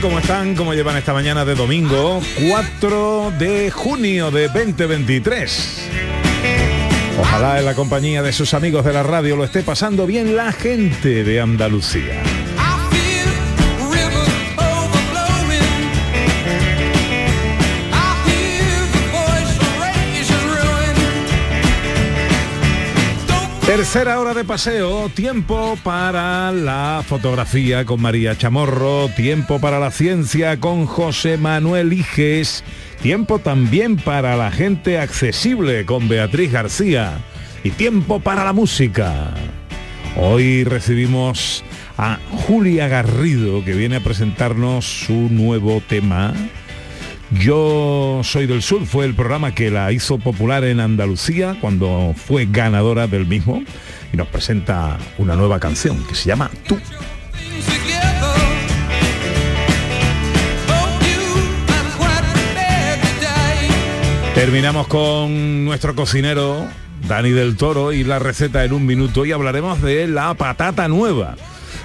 ¿Cómo están? ¿Cómo llevan esta mañana de domingo? 4 de junio de 2023. Ojalá en la compañía de sus amigos de la radio lo esté pasando bien la gente de Andalucía. Tercera hora de paseo, tiempo para la fotografía con María Chamorro, tiempo para la ciencia con José Manuel Iges, tiempo también para la gente accesible con Beatriz García y tiempo para la música. Hoy recibimos a Julia Garrido que viene a presentarnos su nuevo tema. Yo soy del sur, fue el programa que la hizo popular en Andalucía cuando fue ganadora del mismo y nos presenta una nueva canción que se llama Tú. Terminamos con nuestro cocinero Dani del Toro y la receta en un minuto y hablaremos de la patata nueva.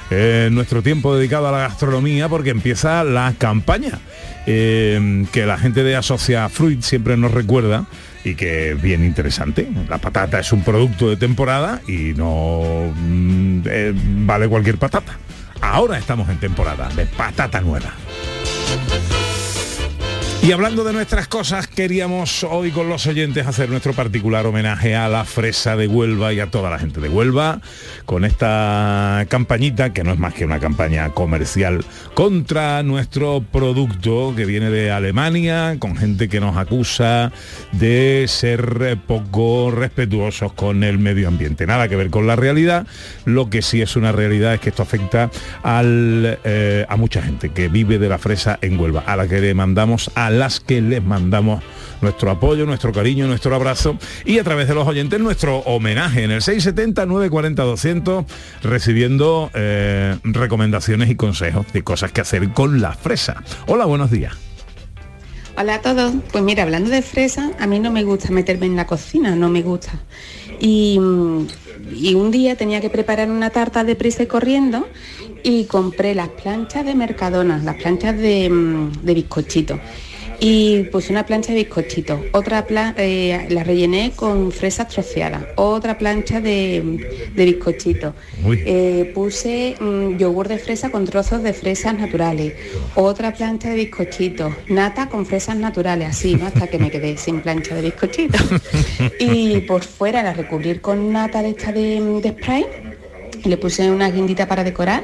Eh, nuestro tiempo dedicado a la gastronomía porque empieza la campaña eh, que la gente de Asocia Fruit siempre nos recuerda y que es bien interesante. La patata es un producto de temporada y no mm, eh, vale cualquier patata. Ahora estamos en temporada de patata nueva. Y hablando de nuestras cosas, queríamos hoy con los oyentes hacer nuestro particular homenaje a la fresa de Huelva y a toda la gente de Huelva con esta campañita, que no es más que una campaña comercial, contra nuestro producto que viene de Alemania, con gente que nos acusa de ser poco respetuosos con el medio ambiente. Nada que ver con la realidad, lo que sí es una realidad es que esto afecta al, eh, a mucha gente que vive de la fresa en Huelva, a la que le mandamos a las que les mandamos nuestro apoyo, nuestro cariño, nuestro abrazo y a través de los oyentes nuestro homenaje en el 670-940-200 recibiendo eh, recomendaciones y consejos de cosas que hacer con la fresa. Hola, buenos días. Hola a todos. Pues mira, hablando de fresa, a mí no me gusta meterme en la cocina, no me gusta. Y, un día tenía que preparar una tarta de prisa y corriendo y compré las planchas de Mercadona, las planchas de, mm, de bizcochito. Y puse una plancha de bizcochito, otra pla- eh, la rellené con fresas troceadas, otra plancha de, de bizcochito. Uy. Eh, puse mm, yogur de fresa con trozos de fresas naturales, otra plancha de bizcochito, nata con fresas naturales, así, ¿no? Hasta que me quedé sin plancha de bizcochito. y por fuera la recubrir con nata de esta de, de spray, le puse una guindita para decorar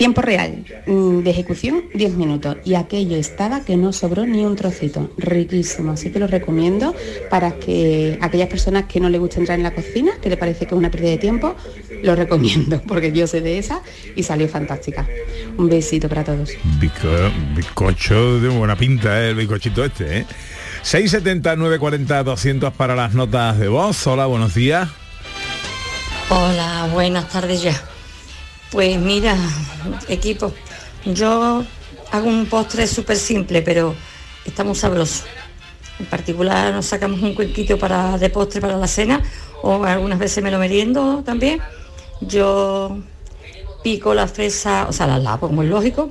Tiempo real mm, de ejecución 10 minutos y aquello estaba que no sobró ni un trocito, riquísimo, así que lo recomiendo para que aquellas personas que no les gusta entrar en la cocina, que le parece que es una pérdida de tiempo, lo recomiendo porque yo sé de esa y salió fantástica. Un besito para todos. Bizco- bizcocho de buena pinta, ¿eh? el bizcochito este, ¿eh? 670 940 200 para las notas de voz. Hola, buenos días. Hola, buenas tardes ya. Pues mira, equipo, yo hago un postre súper simple, pero está muy sabroso. En particular nos sacamos un cuenquito para, de postre para la cena o algunas veces me lo meriendo también. Yo pico la fresa, o sea, la lavo, como es lógico,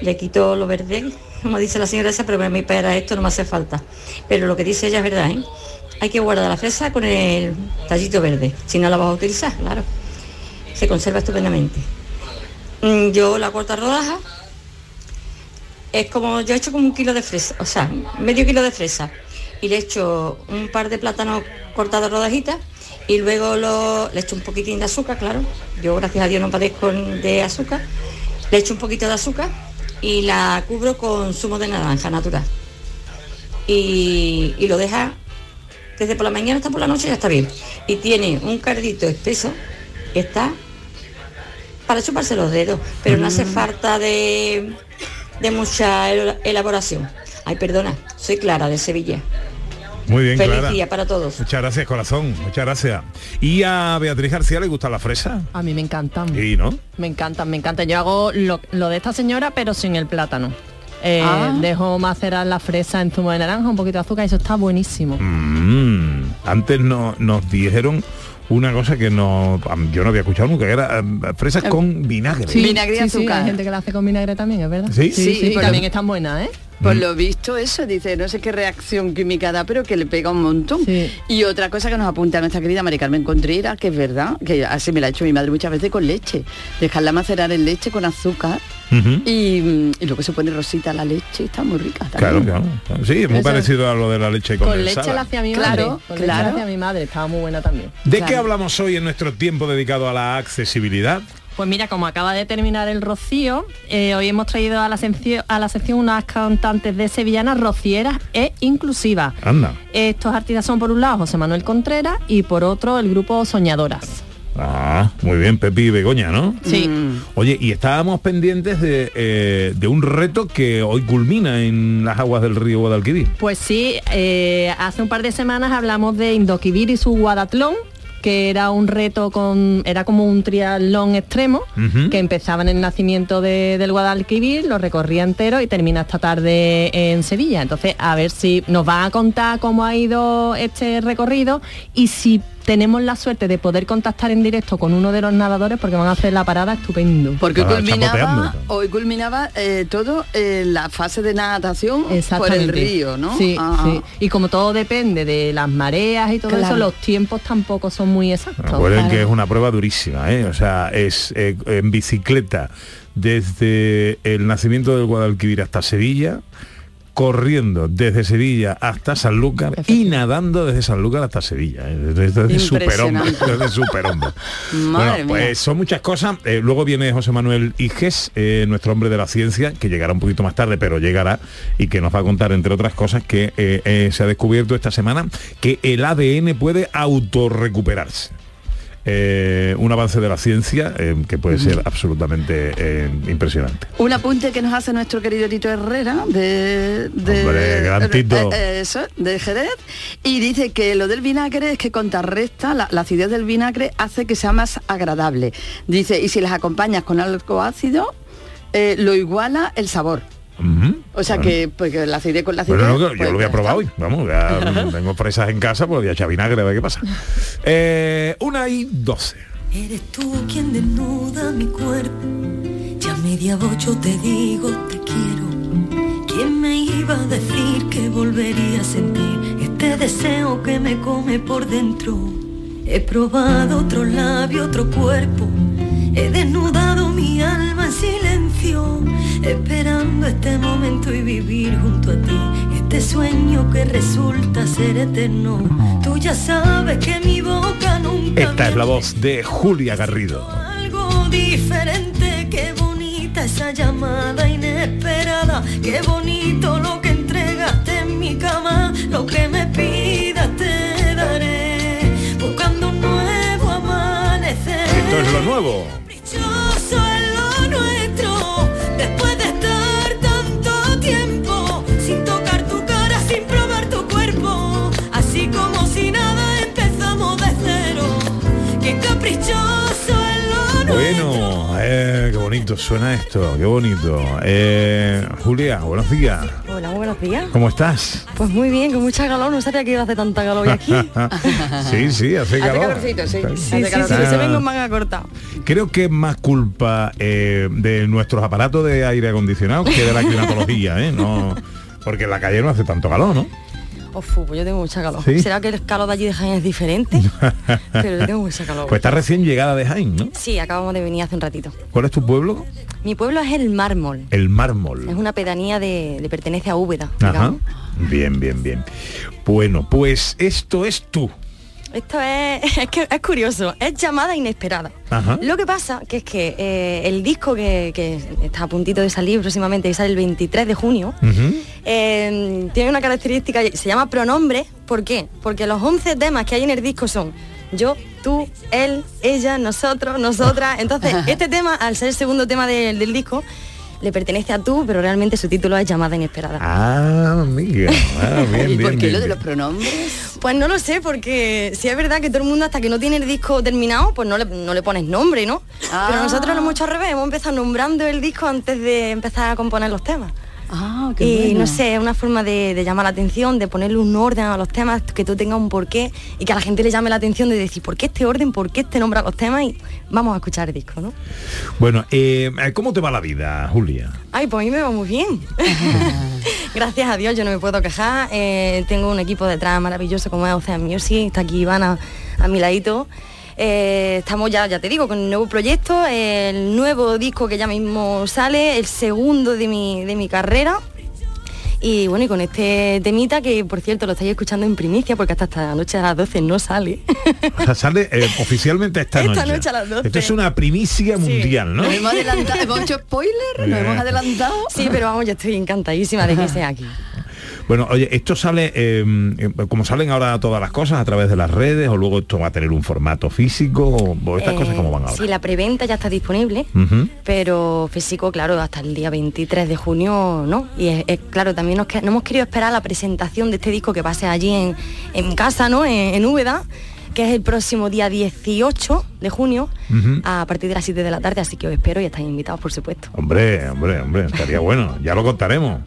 le quito lo verde, como dice la señora esa, pero a para esto no me hace falta. Pero lo que dice ella es verdad, ¿eh? Hay que guardar la fresa con el tallito verde, si no la vas a utilizar, claro. Se conserva estupendamente. Mm, Yo la corto a rodajas, es como, yo he hecho como un kilo de fresa, o sea, medio kilo de fresa. Y le echo un par de plátanos cortados rodajitas y luego lo, le echo un poquitín de azúcar, claro. Yo gracias a Dios no padezco de azúcar. Le echo un poquito de azúcar y la cubro con zumo de naranja natural. Y, y lo deja desde por la mañana hasta por la noche ya está bien. Y tiene un cardito espeso que está para chuparse los dedos, pero no hace falta de, de mucha elaboración. Ay, perdona, soy Clara de Sevilla. Muy bien, Feliz Clara. día para todos. Muchas gracias, corazón. Muchas gracias. ¿Y a Beatriz García le gusta la fresa? A mí me encantan. Sí, ¿no? Me encantan, me encantan. Yo hago lo, lo de esta señora, pero sin el plátano. Eh, Ah. Dejo macerar la fresa en zumo de naranja, un poquito de azúcar y eso está buenísimo. Mm, antes no, nos dijeron una cosa que no yo no había escuchado nunca, que era eh, fresas con vinagre. Vinagre y sí, sí, azúcar. hay gente que la hace con vinagre también, es verdad. ¿Sí? sí, Sí, y por también están buenas, ¿eh? Por lo visto eso, dice, no sé qué reacción química da, pero que le pega un montón. Sí. Y otra cosa que nos apunta nuestra querida Mari Carmen Contreras, que es verdad, que así me la ha hecho mi madre muchas veces con leche. Dejarla macerar en leche con azúcar y, mm, y luego se pone rosita la leche, está muy rica Claro, también. claro. Sí, es muy Eso- parecido a lo de la leche Con condensada. leche la hacía mi Claro, madre. Con leche claro. la hacía mi madre, estaba muy buena también. ¿De Claro. qué hablamos hoy en nuestro tiempo dedicado a la accesibilidad? Pues mira, como acaba de terminar el rocío, eh, hoy hemos traído a la, sección, a la sección unas cantantes de sevillanas rocieras e inclusivas. Anda. Estos artistas son por un lado José Manuel Contreras y por otro el grupo Soñadoras. Ah, muy bien, Pepi y Begoña, ¿no? Sí. Oye, y estábamos pendientes de, eh, de un reto que hoy culmina en las aguas del río Guadalquivir. Pues sí, eh, hace un par de semanas hablamos de Indoquivir y su Guadatlón que era un reto con era como un triatlón extremo que empezaba en el nacimiento de- del Guadalquivir lo recorría entero y termina esta tarde en Sevilla. Entonces a ver si nos van a contar cómo ha ido este recorrido y si tenemos la suerte de poder contactar en directo con uno de los nadadores porque van a hacer la parada estupendo Porque hoy Ah, culminaba, hoy culminaba eh, todo en la fase de natación por el río, ¿no? Sí, Ah, sí. Y como todo depende de las mareas y todo Claro. eso, los tiempos tampoco son muy exactos. Recuerden Claro. que es una prueba durísima, ¿eh? O sea, es eh, en bicicleta desde el nacimiento del Guadalquivir hasta Sevilla, corriendo desde Sevilla hasta Sanlúcar y nadando desde Sanlúcar hasta Sevilla. ¿eh? Desde, desde superhombre. Desde superhombre. Bueno, pues mía. son muchas cosas. Eh, luego viene José Manuel Iges, eh, nuestro hombre de la ciencia, que llegará un poquito más tarde, pero llegará y que nos va a contar, entre otras cosas, que eh, se ha descubierto esta semana que el ADN puede autorrecuperarse. Eh, un avance de la ciencia eh, que puede ser absolutamente eh, impresionante. Un apunte que nos hace nuestro querido Tito Herrera de, de- Hombre, gran Tito. eso, de Jerez y dice que lo del vinagre es que contrarresta la, la acidez del vinagre hace que sea más agradable. Dice, y si las acompañas con algo ácido, lo iguala el sabor. Ujú. O sea que, pues, que la acidez con la acidez. Bueno, no, yo pues, lo voy a ya probar hoy. Vamos, ya tengo fresas en casa, pues voy a echar vinagre a ver qué pasa. Eh, una y doce. Eres tú quien desnuda mi cuerpo. Ya media ocho te digo te quiero. ¿Quién me iba a decir que volvería a sentir este deseo que me come por dentro? He probado otro labio, otro cuerpo. He desnudado mi alma en silencio, esperando este momento y vivir junto a ti. Este sueño que resulta ser eterno. Tú ya sabes que mi boca nunca Esta es la voz de Julia Garrido. Algo diferente, qué bonita esa llamada inesperada, qué bonito lo que entregaste en mi cama, lo que me pidas te daré, buscando un nuevo amanecer. Esto es lo nuevo. Bueno, eh, qué bonito suena esto, qué bonito. Eh, Julia, buenos días. Hola, muy buenos días. ¿Cómo estás? Pues muy bien, con mucha calor, no sabía que iba a hacer tanta calor hoy aquí. sí, sí, hace Hace calor. calorcito, sí. Sí, Hace sí, se vengo en manga corta. Creo que es más culpa eh, de nuestros aparatos de aire acondicionado que de la climatología, ¿eh? No, porque en la calle no hace tanto calor, ¿no? Uf, pues yo tengo mucha calor. ¿Sí? ¿Será que el calor de allí de Jaén es diferente? Pero yo tengo mucha calor. Pues está recién llegada de Jaén, ¿no? Sí, acabamos de venir hace un ratito. ¿Cuál es tu pueblo? Mi pueblo es el Mármol. El Mármol. Es una pedanía de, le pertenece a Úbeda. Ajá. digamos. Bien, bien, bien. Bueno, pues esto es tú. Esto es, es que es curioso, es llamada inesperada. Ajá. Lo que pasa que es que eh, el disco que, que está a puntito de salir próximamente, que sale el 23 de junio, eh, tiene una característica, se llama pronombre. ¿Por qué? Porque los 11 temas que hay en el disco son yo, tú, él, ella, nosotros, nosotras. Entonces, este tema, al ser el segundo tema del disco, le pertenece a tú, pero realmente su título es llamada inesperada. Ah, amiga. Ah, bien, ¿Y bien, por qué bien, lo de los pronombres? Pues no lo sé, porque si es verdad que todo el mundo hasta que no tiene el disco terminado, pues no le, no le pones nombre, ¿no? Ah. Pero nosotros lo hemos hecho al revés, hemos empezado nombrando el disco antes de empezar a componer los temas. Ah, qué Y bueno. no sé, es una forma de, de llamar la atención, de ponerle un orden a los temas, que tú tengas un porqué y que a la gente le llame la atención de decir, ¿por qué este orden? ¿Por qué este nombre a los temas? Y vamos a escuchar el disco, ¿no? Bueno, eh, ¿cómo te va la vida, Julia? Ay, pues a mí me va muy bien. Gracias a Dios, yo no me puedo quejar. Eh, tengo un equipo detrás maravilloso como es Ocean Music, está aquí Ivana a mi ladito. Eh, estamos ya, ya te digo, con un nuevo proyecto, el nuevo disco que ya mismo sale, el segundo de mi, de mi carrera. Y bueno, y con este temita que por cierto lo estáis escuchando en primicia porque hasta esta noche a las 12 no sale. O sea, sale eh, oficialmente esta, Esta noche. noche a las 12. Esto es una primicia mundial, ¿no? Nos hemos adelantado, hemos hecho spoiler, nos hemos adelantado. Sí, pero vamos, yo estoy encantadísima de que sea aquí. Bueno, oye, esto sale, eh, eh, como salen ahora todas las cosas a través de las redes, o luego esto va a tener un formato físico, o, estas Eh, cosas cómo van ahora. Sí, la preventa ya está disponible. Pero físico, claro, hasta el día 23 de junio, ¿no? Y es, es- claro, también nos, no hemos querido esperar la presentación de este disco que pase allí en, en casa, ¿no? En, en Úbeda, que es el próximo día 18 de junio, a partir de las 7 de la tarde, así que os espero y estáis invitados, por supuesto. Hombre, hombre, hombre, estaría bueno. Ya lo contaremos.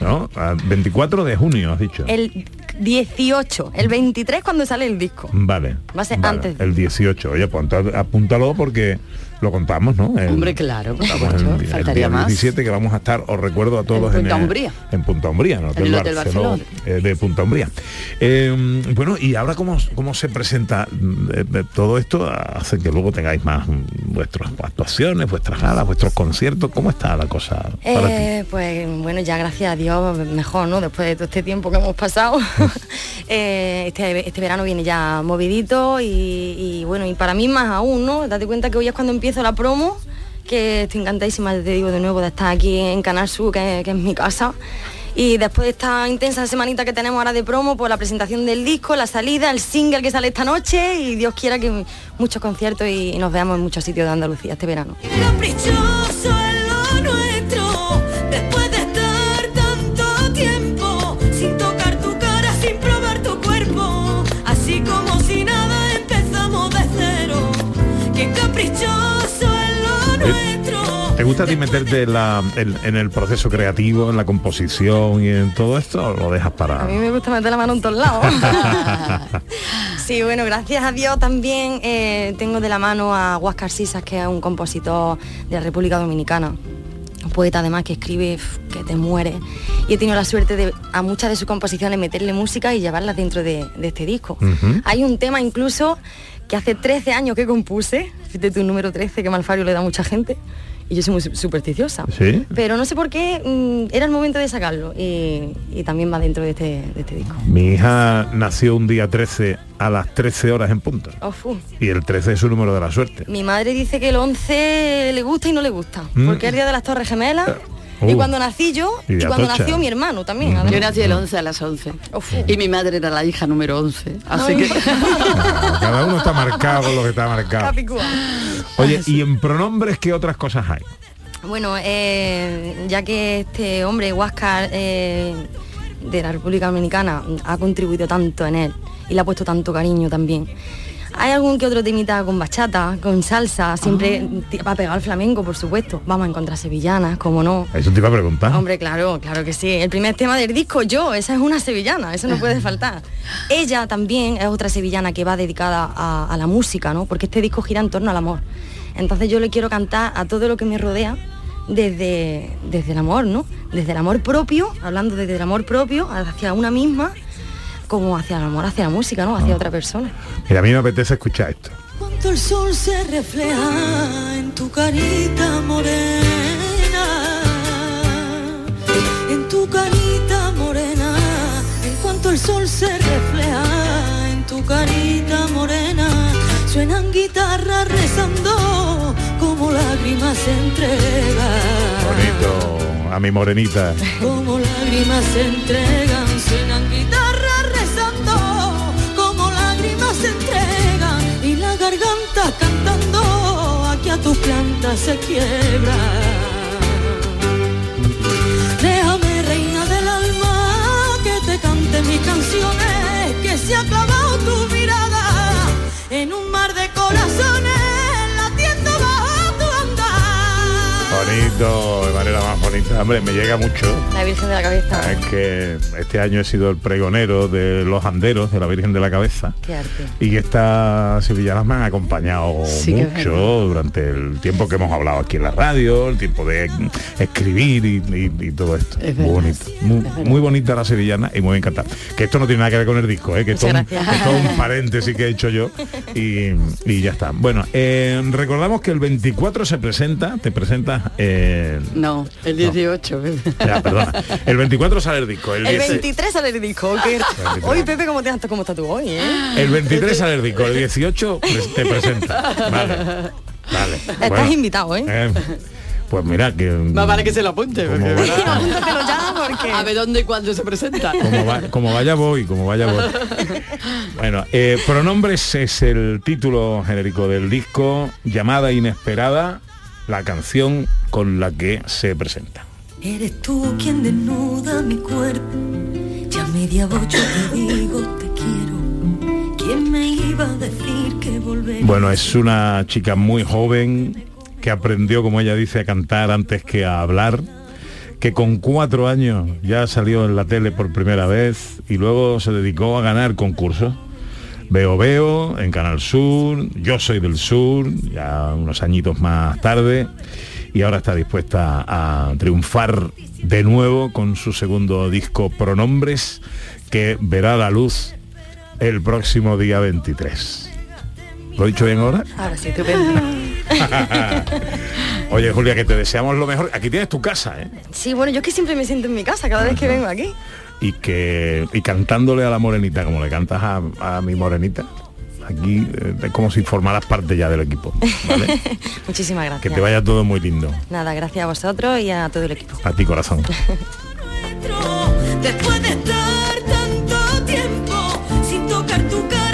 ¿No? A 24 de junio, has dicho. El 18, el 23 cuando sale el disco. Vale. Va a ser vale, antes. El 18. Oye, pues apúntalo porque lo contamos, ¿no? El- Hombre, claro, el, el faltaría día más. 17 que vamos a estar, os recuerdo a todos En Punta el- Umbría. En Punta Umbría, ¿no? En el Hotel Barcelona. eh, de Punta Umbría. Eh, bueno, y ahora cómo, cómo se presenta Eh, eh, todo esto hace que luego tengáis más mm, vuestras actuaciones, vuestras galas, vuestros conciertos. ¿Cómo está la cosa para ti? Eh, pues bueno, ya gracias a Dios, mejor, ¿no? Después de todo este tiempo que hemos pasado. Eh, este, este verano viene ya movidito y, y, bueno, y para mí más aún, ¿no? Date cuenta que hoy es cuando empiezo la promo, que estoy encantadísima, te digo de nuevo, de estar aquí en Canal Sur, que, es mi casa. Y después de esta intensa semanita que tenemos ahora de promo, pues la presentación del disco, la salida, el single que sale esta noche y Dios quiera que muchos conciertos y nos veamos en muchos sitios de Andalucía este verano. ¿Te gusta a ti meterte en, la- en- en el proceso creativo, en la composición y en todo esto o lo dejas para... A mí me gusta meter la mano en todos lados. sí, bueno, gracias a Dios también eh, tengo de la mano a Huáscar Sisas, que es un compositor de la República Dominicana. Un poeta además que escribe que te muere. Y he tenido la suerte de a muchas de sus composiciones meterle música y llevarlas dentro de, de este disco. Hay un tema incluso que hace 13 años que compuse, de tu número 13, que Malfario le da a mucha gente, y yo soy muy su- supersticiosa. ¿Sí? Pero no sé por qué mm, era el momento de sacarlo y, y también va dentro de este, de este disco. Mi hija nació un día 13 a las 13 horas en punto. Oh. Y el 13 es su número de la suerte. Mi madre dice que el 11 le gusta y no le gusta, Mm. porque es el día de las Torres Gemelas. Uh. Y cuando nací yo, Y cuando nació mi hermano también. Yo nací el 11 a las 11. Uf. Y mi madre era la hija número 11. Así Ay. que... Cada uno está marcado con lo que está marcado. Capicúa. Oye, ¿y en pronombres qué otras cosas hay? Bueno, eh, ya que este hombre, Huáscar, eh, de la República Dominicana, ha contribuido tanto en él y le ha puesto tanto cariño también. Hay algún que otro temita con bachata, con salsa, siempre va a pegar al flamenco, por supuesto. Vamos a encontrar sevillanas, como no. Eso te iba a preguntar. Hombre, claro, claro que sí. El primer tema del disco, yo, esa es una sevillana, eso no puede faltar. Ella también es otra sevillana que va dedicada a, a la música, ¿no? Porque este disco gira en torno al amor. Entonces yo le quiero cantar a todo lo que me rodea desde, desde el amor, ¿no? Desde el amor propio, hablando desde el amor propio hacia una misma como hacia el amor, hacia la música, ¿no? Hacia otra persona. Mira, a mí me apetece escuchar esto. Cuando el sol se refleja en tu carita morena, en tu carita morena, en cuanto el sol se refleja en tu carita morena, suenan guitarras rezando como lágrimas se entregan. Bonito, a mi morenita. Como lágrimas se entregan, suenan guitarras tu planta se quiebra. Déjame, reina del alma, que te cante mis canciones, que se ha clavado tu mirada en un mar de corazones, Bonito, de manera más bonita. Hombre, me llega mucho. La Virgen de la Cabeza. Es que este año he sido el pregonero de los anderos de la Virgen de la Cabeza. Qué arte. Y estas sevillanas me han acompañado Sí, mucho durante el tiempo que hemos hablado aquí en la radio, el tiempo de escribir y, y- y todo esto. Es muy bonito. Muy, muy bonita la sevillana y muy encantada. Que esto no tiene nada que ver con el disco, ¿eh? que esto, es un paréntesis que he hecho yo y, y ya está. Bueno, eh, recordamos que el 24 se presenta, te presentas... eh, No, el 18. ya, perdona. El 24 sale el disco. El, El 10 23 sale el disco. que- 23. Hoy Pepe, ¿cómo, te, ¿cómo estás tú hoy? Eh? El 23 sale el disco, el 18 pres- te presenta. Vale. Vale. Estás Bueno, invitado, ¿eh? eh, pues mira que Más vale que se lo apunte. Como porque, va- ¿verdad? Apúntatelo ya porque... A ver dónde y cuándo se presenta. como, va- como vaya voy, como vaya voy. Bueno, eh, Pronombres es el título genérico del disco, llamada inesperada, la canción con la que se presenta. Eres tú quien desnuda mi cuerpo. Ya media te digo te quiero. ¿Quién me iba a decir que volvería? Bueno, es una chica muy joven que aprendió, como ella dice, a cantar antes que a hablar, que con cuatro años ya salió en la tele por primera vez y luego se dedicó a ganar concursos. Veo Veo en Canal Sur, Yo Soy del Sur, ya unos añitos más tarde, y ahora está dispuesta a triunfar de nuevo con su segundo disco Pronombres, que verá la luz el próximo día 23. ¿Lo he dicho bien ahora? Ahora sí, estupendo. Oye, Julia, que te deseamos lo mejor. Aquí tienes tu casa, ¿eh? Sí, bueno, yo es que siempre me siento en mi casa cada vez que vengo aquí. Y que y cantándole a la morenita, como le cantas a, a mi morenita, aquí eh, es como si formaras parte ya del equipo. ¿vale? Muchísimas gracias. que te vaya todo muy lindo. Nada, gracias a vosotros y a todo el equipo. A ti, corazón. Después de estar tanto tiempo sin tocar tu cara.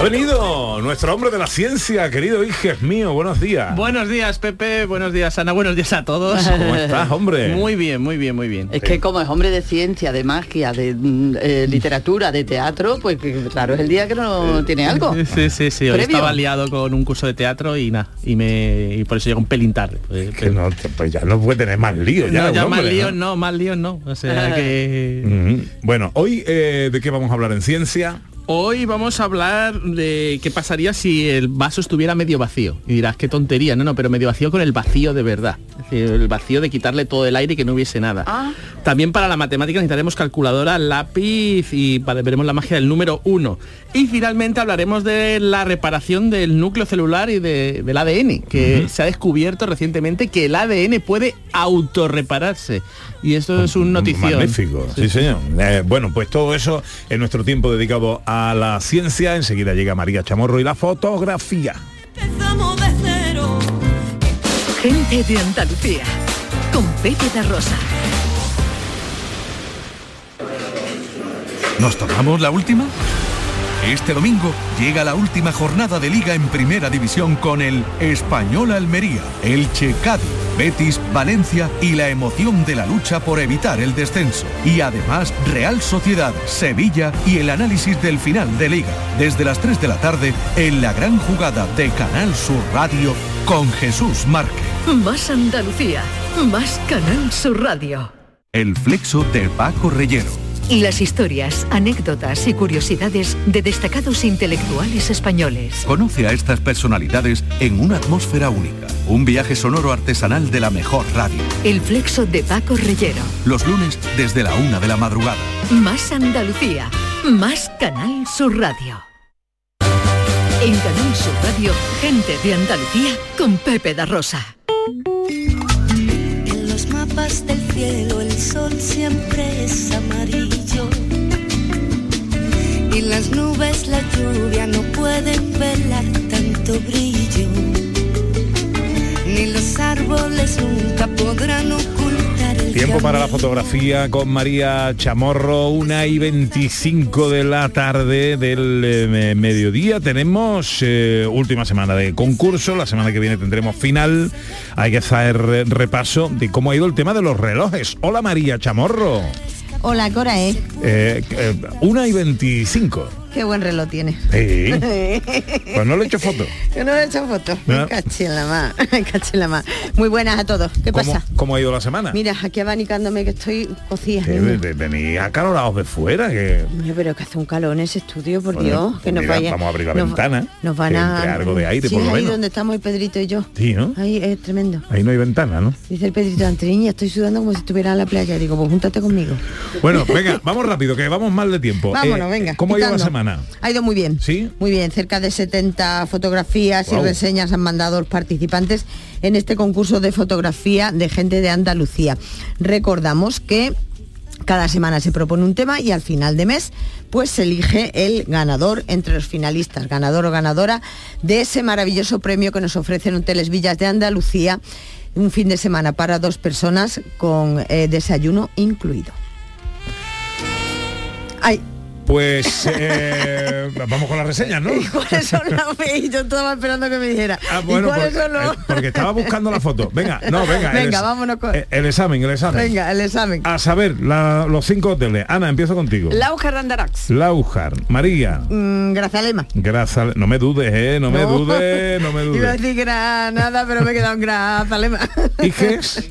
Ha venido nuestro hombre de la ciencia, querido Iges mío. Buenos días. Buenos días, Pepe. Buenos días, Ana. Buenos días a todos. ¿Cómo estás, hombre? Muy bien, muy bien, muy bien. Es que como es hombre de ciencia, de magia, de mm, eh, literatura, de teatro, pues que, claro, es el día que no tiene algo. Sí, sí, sí. Hoy estaba liado con un curso de teatro y nada. Y me y por eso llego un pelín tarde. Pues, Que no, pues ya no puede tener más lío. Ya, no, más líos ¿no? no, más líos no. O sea que Ujú. Bueno, hoy eh, de qué vamos a hablar en ciencia. Hoy vamos a hablar de qué pasaría si el vaso estuviera medio vacío. Y dirás, qué tontería, no, no, pero medio vacío con el vacío de verdad. Es decir, el vacío de quitarle todo el aire y que no hubiese nada. Ah. También para la matemática necesitaremos calculadora, lápiz y para- veremos la magia del número uno. Y finalmente hablaremos de la reparación del núcleo celular y de- del ADN, que se ha descubierto recientemente que el ADN puede autorrepararse. Y esto es un notición. Magnífico, sí, señor. Eh, bueno, pues todo eso en nuestro tiempo dedicado a la ciencia. Enseguida llega María Chamorro y la fotografía. Empezamos de cero. Gente de Andalucía. Con Pepe da Rosa. ¿Nos tomamos la última? Este domingo llega la última jornada de liga en primera división con el Español Almería, Elche Cádiz, Betis Valencia y la emoción de la lucha por evitar el descenso. Y además Real Sociedad, Sevilla y el análisis del final de liga desde las 3 de la tarde en la gran jugada de Canal Sur Radio con Jesús Márquez. Más Andalucía. Más Canal Sur Radio. El flexo de Paco Reyero. Las historias, anécdotas y curiosidades de destacados intelectuales españoles. Conoce a estas personalidades en una atmósfera única. Un viaje sonoro artesanal de la mejor radio. El flexo de Paco Reyero. Los lunes desde la una de la madrugada. Más Andalucía. más Canal Sur Radio. En Canal Sur Radio, gente de Andalucía con Pepe da Rosa. En los mapas del cielo el sol siempre es amarillo. Y las nubes la lluvia no pueden velar tanto brillo. Ni los árboles nunca podrán ocultar el Tiempo para la fotografía con María Chamorro, una y 25 de la tarde del eh, me- mediodía. Tenemos eh, última semana de concurso, la semana que viene tendremos final. Hay que hacer repaso de cómo ha ido el tema de los relojes. Hola María Chamorro. Hola, Cora, ¿eh? Eh, una y 25. Qué buen reloj tiene. Sí. Pues no le he hecho foto. Yo no le he hecho fotos. No. Caché la más. Caché la más. Muy buenas a todos. ¿Qué ¿Cómo, pasa? cómo ha ido la semana? Mira, aquí abanicándome que estoy cocida. Ve- venís acalorados de fuera, que Niño, pero que hace un calor en ese estudio, por Bueno, Dios, pues que nos mira, vaya. vamos a abrir la nos- ventana, Nos van a. entre algo de aire, sí, por lo ahí menos. donde estamos el Pedrito y yo. Sí, ¿no? Ahí es tremendo. ahí no hay ventana, ¿no? Dice el Pedrito, ante niña, estoy sudando como si estuviera en la playa. Digo, pues júntate conmigo. Bueno, venga, vamos rápido, que vamos mal de tiempo. Vámonos, Eh, venga. ¿Cómo ha ido la quitando. Semana? Ha ido muy bien. ¿Sí? Muy bien, cerca de 70 fotografías y reseñas han mandado los participantes en este concurso de fotografía de gente de Andalucía. Recordamos que cada semana se propone un tema y al final de mes pues se elige el ganador entre los finalistas, ganador o ganadora de ese maravilloso premio que nos ofrecen Hoteles Villas de Andalucía, un fin de semana para dos personas con eh, desayuno incluido. Ay, Pues eh, vamos con las reseñas, ¿no? ¿Y cuáles son las Yo estaba esperando que me dijera. Ah, ¿Y bueno, cuáles porque, son los- eh, porque estaba buscando la foto. Venga, no, venga. el Venga, ex- vámonos con- eh, El examen, el examen. Venga, el examen. A saber, la- los cinco hoteles. Ana, empiezo contigo. Laujar Andarax. Laujar, María, Mm, Grazalema. Grazal, no me dudes, eh, no, me dudes, no me Iba a dudes. decir Granada, pero me he quedado en Grazalema. Iges,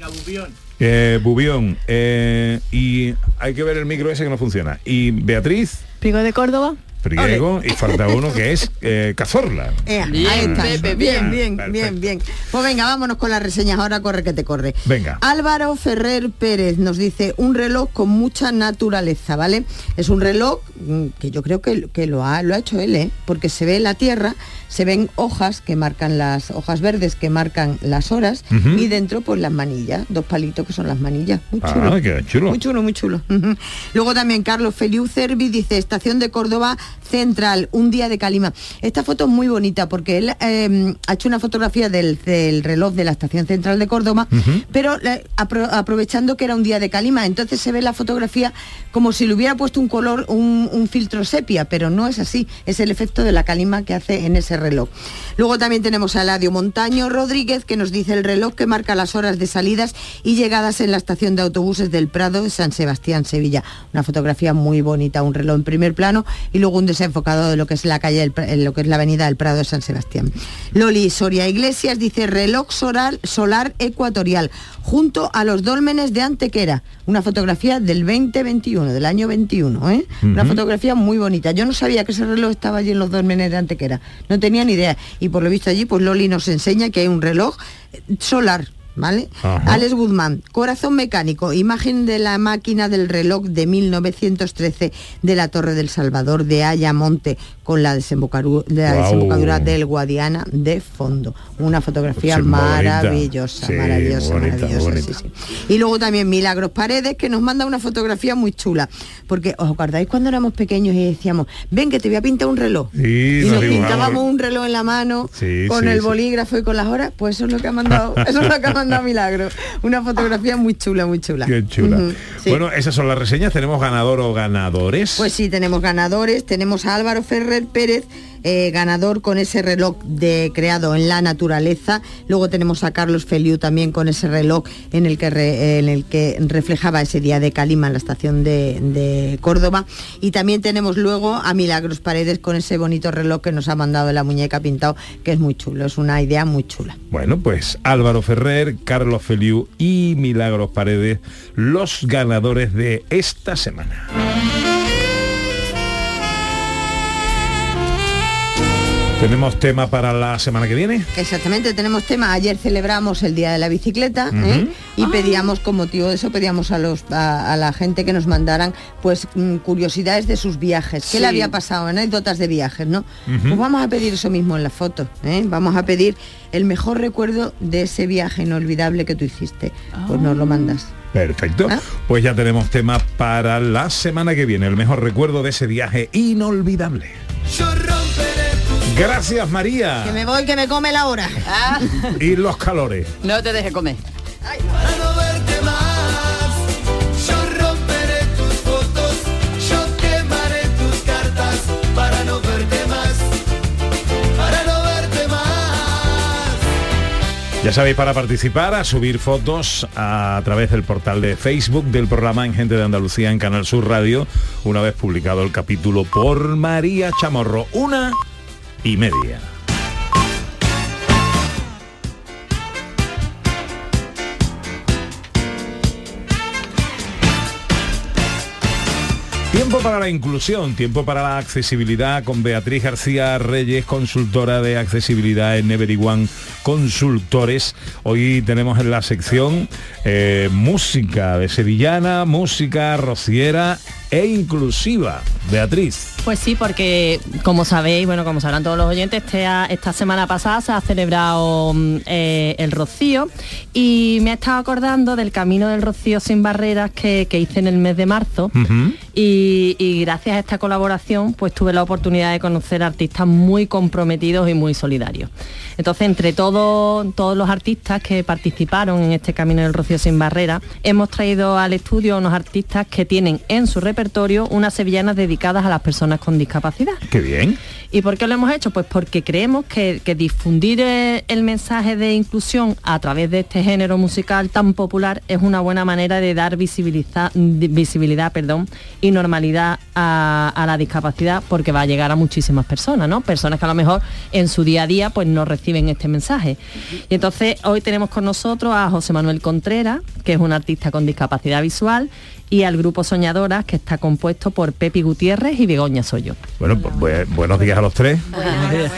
eh, Bubión, eh, y hay que ver el micro ese que no funciona. Y Beatriz, Prigo de Córdoba. Priego, y falta uno que es eh, Cazorla. Ea, Bien, ahí está. Pepe, bien, bien. bien, bien, bien. Pues venga, vámonos con las reseñas. Ahora corre que te corre. Venga. Álvaro Ferrer Pérez nos dice un reloj con mucha naturaleza, ¿vale? Es un reloj mm, que yo creo que, que lo, ha, lo ha hecho él, ¿eh? Porque se ve la tierra, se ven hojas que marcan las hojas verdes que marcan las horas y dentro pues las manillas, dos palitos que son las manillas. Muy Ah, chulo. qué chulo. Muy chulo, muy chulo. Luego también Carlos Feliu Cervi dice Estación de Córdoba Central, un día de Calima. Esta foto es muy bonita porque él eh, ha hecho una fotografía del, del reloj de la Estación Central de Córdoba, pero eh, apro- aprovechando que era un día de Calima, entonces se ve la fotografía como si le hubiera puesto un color, un, un filtro sepia, pero no es así, es el efecto de la calima que hace en ese reloj. Luego también tenemos a Eladio Montaño Rodríguez que nos dice el reloj que marca las horas de salidas y llegadas en la estación de autobuses del Prado de San Sebastián, Sevilla. Una fotografía muy bonita, un reloj en primer plano y luego un desenfocado de lo que es la calle, del lo que es la avenida del Prado de San Sebastián. Loli Soria Iglesias dice reloj solar, solar ecuatorial junto a los dólmenes de Antequera. Una fotografía del 2021, del año 21. ¿eh? Una fotografía muy bonita. Yo no sabía que ese reloj estaba allí en los dólmenes de Antequera. No tenía ni idea. Y por lo visto allí, pues Loli nos enseña que hay un reloj eh, solar. ¿Vale? Ajá. Alex Guzmán, corazón mecánico, imagen de la máquina del reloj de 1913 de la Torre del Salvador de Ayamonte con la, desembocaru- de la desembocadura del Guadiana de fondo. Una fotografía maravillosa, Sí, maravillosa, bonita, maravillosa. bonita. sí, sí. Y luego también Milagros Paredes, que nos manda una fotografía muy chula. Porque os acordáis cuando éramos pequeños y decíamos, ven que te voy a pintar un reloj. Y nos pintábamos un reloj en la mano con el bolígrafo y con las horas, pues eso es lo que ha mandado, eso es lo que ha mandado Milagro. Una fotografía muy chula, muy chula. Qué chula. Bueno, esas son las reseñas. Tenemos ganador o ganadores. Pues sí, tenemos ganadores. Tenemos a Álvaro Ferrer Pérez, eh, ganador con ese reloj de creado en la naturaleza. Luego tenemos a Carlos Feliu también con ese reloj en el que, en el que reflejaba ese día de Calima en la estación de, de Córdoba. Y también tenemos luego a Milagros Paredes con ese bonito reloj que nos ha mandado la muñeca pintado, que es muy chulo. Es una idea muy chula. Bueno, pues Álvaro Ferrer, Carlos Feliu y Milagros Paredes, los ganadores de esta semana. Tenemos tema para la semana que viene. Exactamente, tenemos tema. Ayer celebramos el Día de la Bicicleta ¿eh? y pedíamos, con motivo de eso, pedíamos a, los, a, a la gente que nos mandaran pues mm, curiosidades de sus viajes. ¿Qué Sí. le había pasado? Anécdotas de viajes, ¿no? Pues vamos a pedir eso mismo en la foto. ¿eh? Vamos a pedir el mejor recuerdo de ese viaje inolvidable que tú hiciste. Pues nos lo mandas. Perfecto. ¿Ah? Pues ya tenemos tema para la semana que viene. El mejor recuerdo de ese viaje inolvidable. Gracias María. Que me voy, que me come la hora. Ah, Y los calores. no te dejes comer. Yo romperé tus fotos, yo quemaré tus cartas para no verte más, para no verte más. Ya sabéis, para participar, a subir fotos a través del portal de Facebook del programa en Gente de Andalucía en Canal Sur Radio, una vez publicado el capítulo por María Chamorro. Una y media. Tiempo para la inclusión, tiempo para la accesibilidad con Beatriz García Reyes, consultora de accesibilidad en Every One Consultores. Hoy tenemos en la sección eh, música de sevillana, música rociera e inclusiva. Beatriz. Pues sí, porque como sabéis, bueno, como sabrán todos los oyentes, este- esta semana pasada se ha celebrado mm, eh, el Rocío y me he estado acordando del Camino del Rocío sin barreras que, que hice en el mes de marzo y, y gracias a esta colaboración pues tuve la oportunidad de conocer artistas muy comprometidos y muy solidarios. Entonces, entre todos todos los artistas que participaron en este Camino del Rocío sin barreras, hemos traído al estudio unos artistas que tienen en su repertorio unas sevillanas dedicadas a las personas con discapacidad. Qué bien. ¿Y por qué lo hemos hecho? Pues porque creemos que, que difundir eh, el mensaje de inclusión a través de este género musical tan popular es una buena manera de dar de- visibilidad perdón, y normalidad a, a la discapacidad porque va a llegar a muchísimas personas, ¿no? Personas que a lo mejor en su día a día pues no reciben este mensaje. Y entonces hoy tenemos con nosotros a José Manuel Contreras, que es un artista con discapacidad visual, y al grupo Soñadoras, que está compuesto por Pepi Gutiérrez y Begoña Soyo. Bueno, pues bue- buenos días a los tres.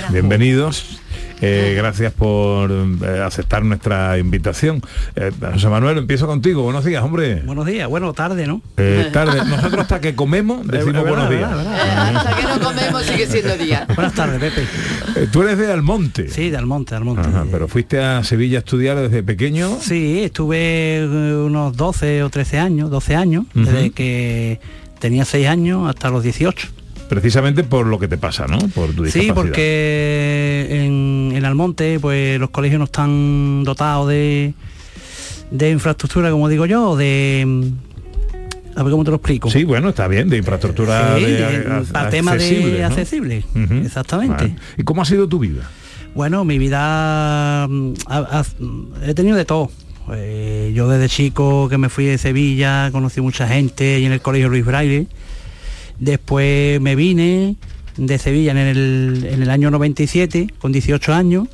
Bienvenidos. Eh, gracias por eh, aceptar nuestra invitación. Eh, José Manuel, empiezo contigo. Buenos días, hombre. Buenos días, bueno, tarde, ¿no? Eh, tarde. Nosotros hasta que comemos decimos verdad, buenos días. verdad, Hasta que no comemos sigue siendo día. Buenas tardes, Pepe. Eh, Tú eres de Almonte. Sí, de Almonte, de Almonte. Ajá, pero fuiste a Sevilla a estudiar desde pequeño. Sí, estuve unos 12 o 13 años, 12 años, desde que tenía 6 años hasta los 18. Precisamente por lo que te pasa, ¿no? Por tu Sí, porque en, en Almonte pues los colegios no están dotados de, de infraestructura, como digo yo, de... A ver cómo te lo explico. Sí, bueno, está bien, de infraestructura Sí, de- a- para temas de accesible, ¿no? accesible, Ujú. exactamente. Vale. ¿Y cómo ha sido tu vida? Bueno, mi vida mm, ha- ha- he tenido de todo. Eh, yo desde chico que me fui de Sevilla, conocí mucha gente y en el colegio Luis Braille. Después me vine de Sevilla en el, en el año 97, con 18 años.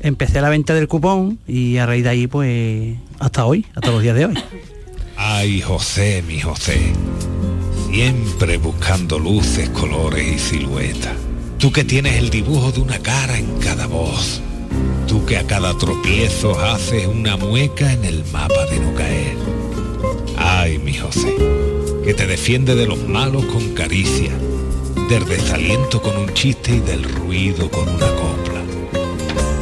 Empecé la venta del cupón y a raíz de ahí, pues, hasta hoy, hasta los días de hoy. Ay, José, mi José. Siempre buscando luces, colores y siluetas. Tú que tienes el dibujo de una cara en cada voz. Tú que a cada tropiezo haces una mueca en el mapa de no caer. Ay, mi José, que te defiende de los malos con caricia, del desaliento con un chiste y del ruido con una copla.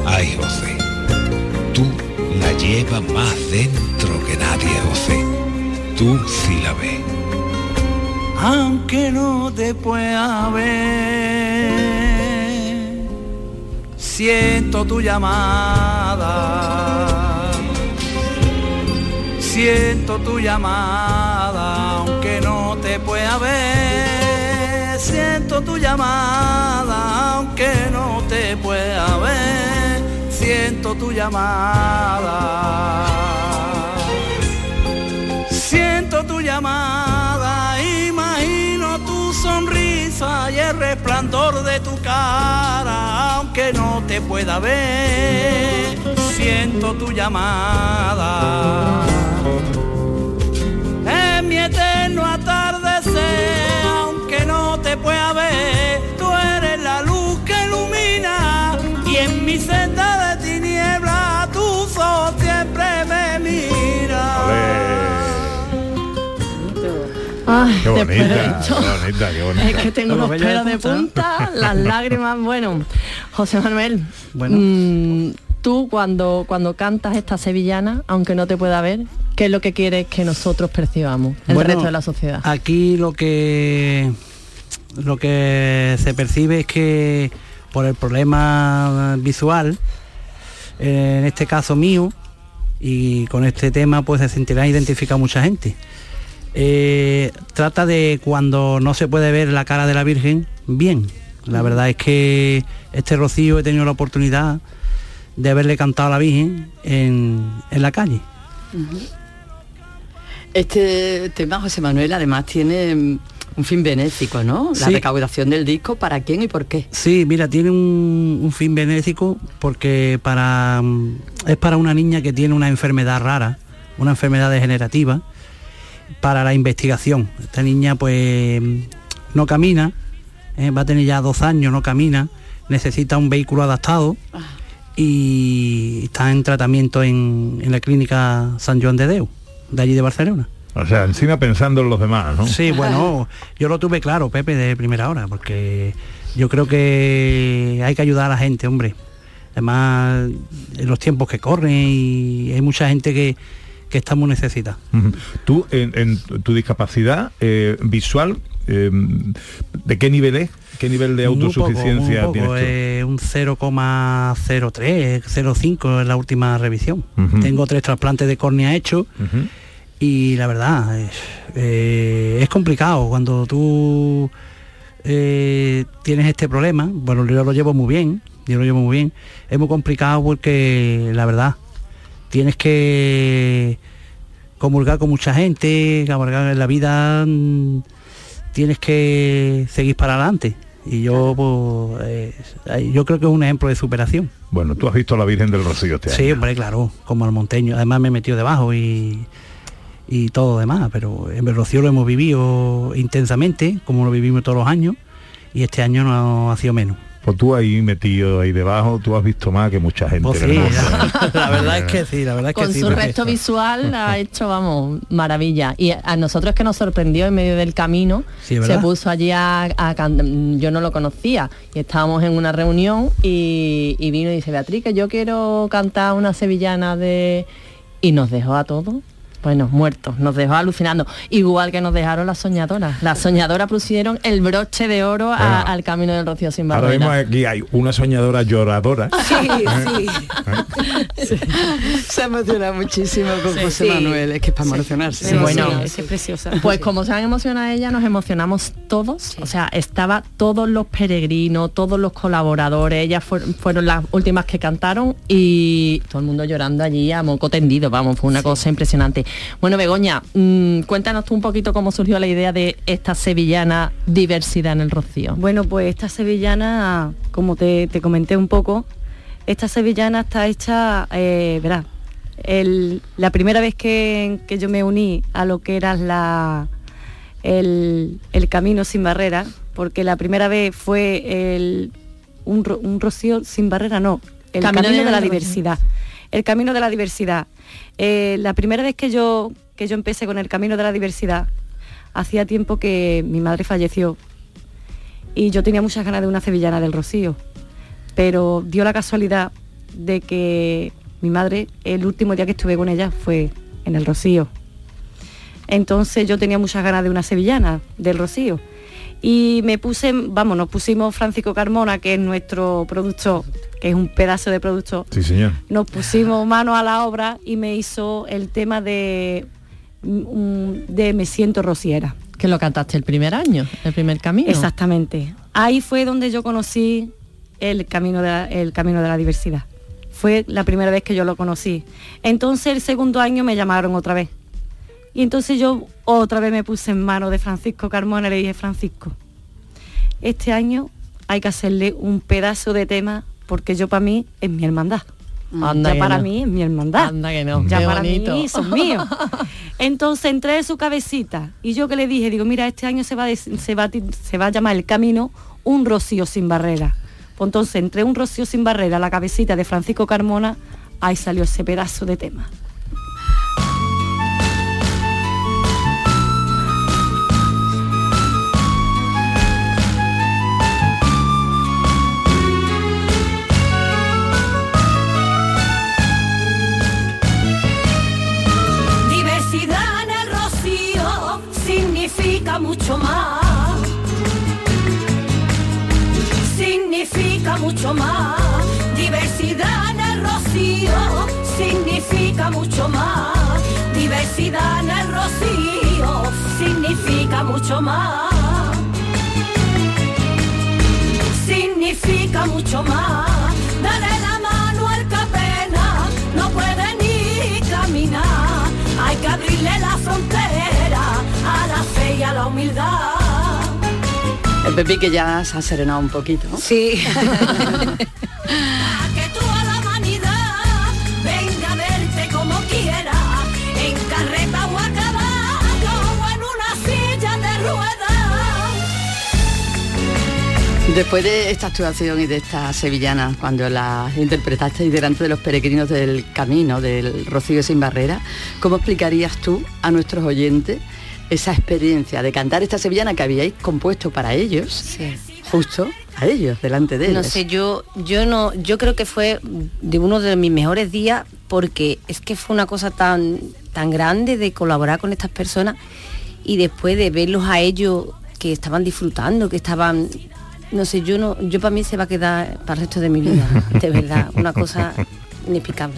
Ay, José, tú la llevas más dentro que nadie, José. Tú sí la ves. Aunque no te pueda ver, siento tu llamada. Siento tu llamada, pueda ver. Siento tu llamada, aunque no te pueda ver. Siento tu llamada. Siento tu llamada, imagino tu sonrisa y el resplandor de tu cara, aunque no te pueda ver. Siento tu llamada. aunque no te pueda ver, tú eres la luz que ilumina y en mi senda de tiniebla tu sol siempre me mira. Qué bonita, qué bonita, qué bonita. Es que tengo los pues pelos de punta, las lágrimas, bueno. José Manuel, bueno. Mm, tú cuando, cuando cantas esta sevillana, aunque no te pueda ver, ¿qué es lo que quieres que nosotros percibamos, el Bueno, resto de la sociedad? Aquí lo que lo que se percibe es que por el problema visual, eh, en este caso mío, y con este tema pues se sentirá identificado mucha gente. Eh, trata de cuando no se puede ver la cara de la Virgen, bien. La verdad es que este rocío he tenido la oportunidad de haberle cantado a la Virgen en, en la calle. Este tema, José Manuel, además tiene mm, un fin benéfico, ¿no? La Sí. recaudación del disco, ¿para quién y por qué? Sí, mira, tiene un, un fin benéfico porque para mm, es para una niña que tiene una enfermedad rara, una enfermedad degenerativa, para la investigación. Esta niña pues mm, no camina, eh, va a tener ya dos años, no camina, necesita un vehículo adaptado y está en tratamiento en, en la clínica San Joan de Deu, de allí de Barcelona. O sea, encima pensando en los demás, ¿no? Sí, bueno, yo lo tuve claro, Pepe, de primera hora, porque yo creo que hay que ayudar a la gente, hombre. Además, en los tiempos que corren y hay mucha gente que, que está muy necesitada. Tú, en, en tu discapacidad eh, visual, eh, ¿de qué nivel es? ¿Qué nivel de poco, autosuficiencia muy poco, tienes tú? eh, un 0,03, 0,5 en la última revisión. Tengo tres trasplantes de córnea hechos Ujú. y la verdad es, eh, es complicado cuando tú eh, tienes este problema bueno yo lo llevo muy bien yo lo llevo muy bien es muy complicado porque la verdad tienes que comulgar con mucha gente cabalgar en la vida mm, tienes que seguir para adelante y yo pues, eh, yo creo que es un ejemplo de superación Bueno, tú has visto a la Virgen del Rocío este Sí, año. hombre, claro, como al monteño. Además me he metido debajo y, y todo lo demás, pero en el Rocío lo hemos vivido intensamente, como lo vivimos todos los años, y este año no ha sido menos. Pues tú ahí metido ahí debajo, tú has visto más que mucha gente. Pues sí, la, la verdad es que sí, la verdad es que Con sí. su Pepe. resto visual ha hecho, vamos, maravilla. Y a nosotros que nos sorprendió en medio del camino, Sí, se puso allí a, a yo no lo conocía, y estábamos en una reunión y, y vino y dice, Beatriz, que yo quiero cantar una sevillana de... Y nos dejó a todos. Bueno, muertos, nos dejó alucinando. Igual que nos dejaron las soñadoras. Las soñadoras pusieron el broche de oro a- Bueno. al camino del Rocío sin Ahora mismo barrera. aquí hay una soñadora lloradora. Sí, sí. Se emociona muchísimo con Sí, José sí. Manuel, es que es para emocionarse. Sí, bueno. es preciosa. Pues como se han emocionado ella, nos emocionamos todos. O sea, estaba todos los peregrinos, todos los colaboradores, ellas fueron, fueron las últimas que cantaron y todo el mundo llorando allí a moco tendido, vamos, fue una cosa impresionante. Bueno, Begoña, mm, cuéntanos tú un poquito cómo surgió la idea de esta sevillana diversidad en el Rocío. Bueno, pues esta sevillana, como te, te comenté un poco, esta sevillana está hecha, eh, el- la primera vez que, que yo me uní a lo que era la, el, el camino sin barrera, porque la primera vez fue el, un, ro- un rocío sin barrera, no, el Camino camino, de la diversidad. El camino de la diversidad. Eh, la primera vez que yo, que yo empecé con el camino de la diversidad, hacía tiempo que mi madre falleció y yo tenía muchas ganas de una sevillana del Rocío, pero dio la casualidad de que mi madre, el último día que estuve con ella fue en el Rocío. Entonces yo tenía muchas ganas de una sevillana del Rocío. Y me puse, vamos, nos pusimos Francisco Carmona, que es nuestro productor, que es un pedazo de productor, Sí, señor. nos pusimos manos a la obra y me hizo el tema de, mm, de Me siento rociera. Que lo cantaste el primer año, el primer camino. Exactamente. Ahí fue donde yo conocí el camino de la, el camino de la diversidad. Fue la primera vez que yo lo conocí. Entonces el segundo año me llamaron otra vez. Y entonces yo otra vez me puse en manos de Francisco Carmona y le dije, Francisco, este año hay que hacerle un pedazo de tema porque yo para mí es mi hermandad. Anda ya para no. mí es mi hermandad. Anda que no, Ya qué para bonito. mí son míos. Entonces entré en su cabecita y yo que le dije, digo, mira, este año se va, se va, se va a llamar el camino un rocío sin barrera. Pues entonces entré un rocío sin barrera la cabecita de Francisco Carmona, ahí salió ese pedazo de tema. Mucho más. Significa mucho más. Dale la mano al que apenas no puede ni caminar. Hay que abrirle la frontera a la fe y a la humildad. El Pepi que ya se ha serenado un poquito. ¿no? Sí. Después de esta actuación y de esta sevillana, cuando la interpretaste delante de los peregrinos del camino del Rocío sin barrera, ¿cómo explicarías tú a nuestros oyentes esa experiencia de cantar esta sevillana que habíais compuesto para ellos? Justo a ellos, delante de ellos. No sé, yo, yo no, yo creo que fue de uno de mis mejores días porque es que fue una cosa tan, tan grande de colaborar con estas personas y después de verlos a ellos que estaban disfrutando, que estaban, no sé, yo no, yo para mí se va a quedar para el resto de mi vida, de verdad, una cosa inexplicable.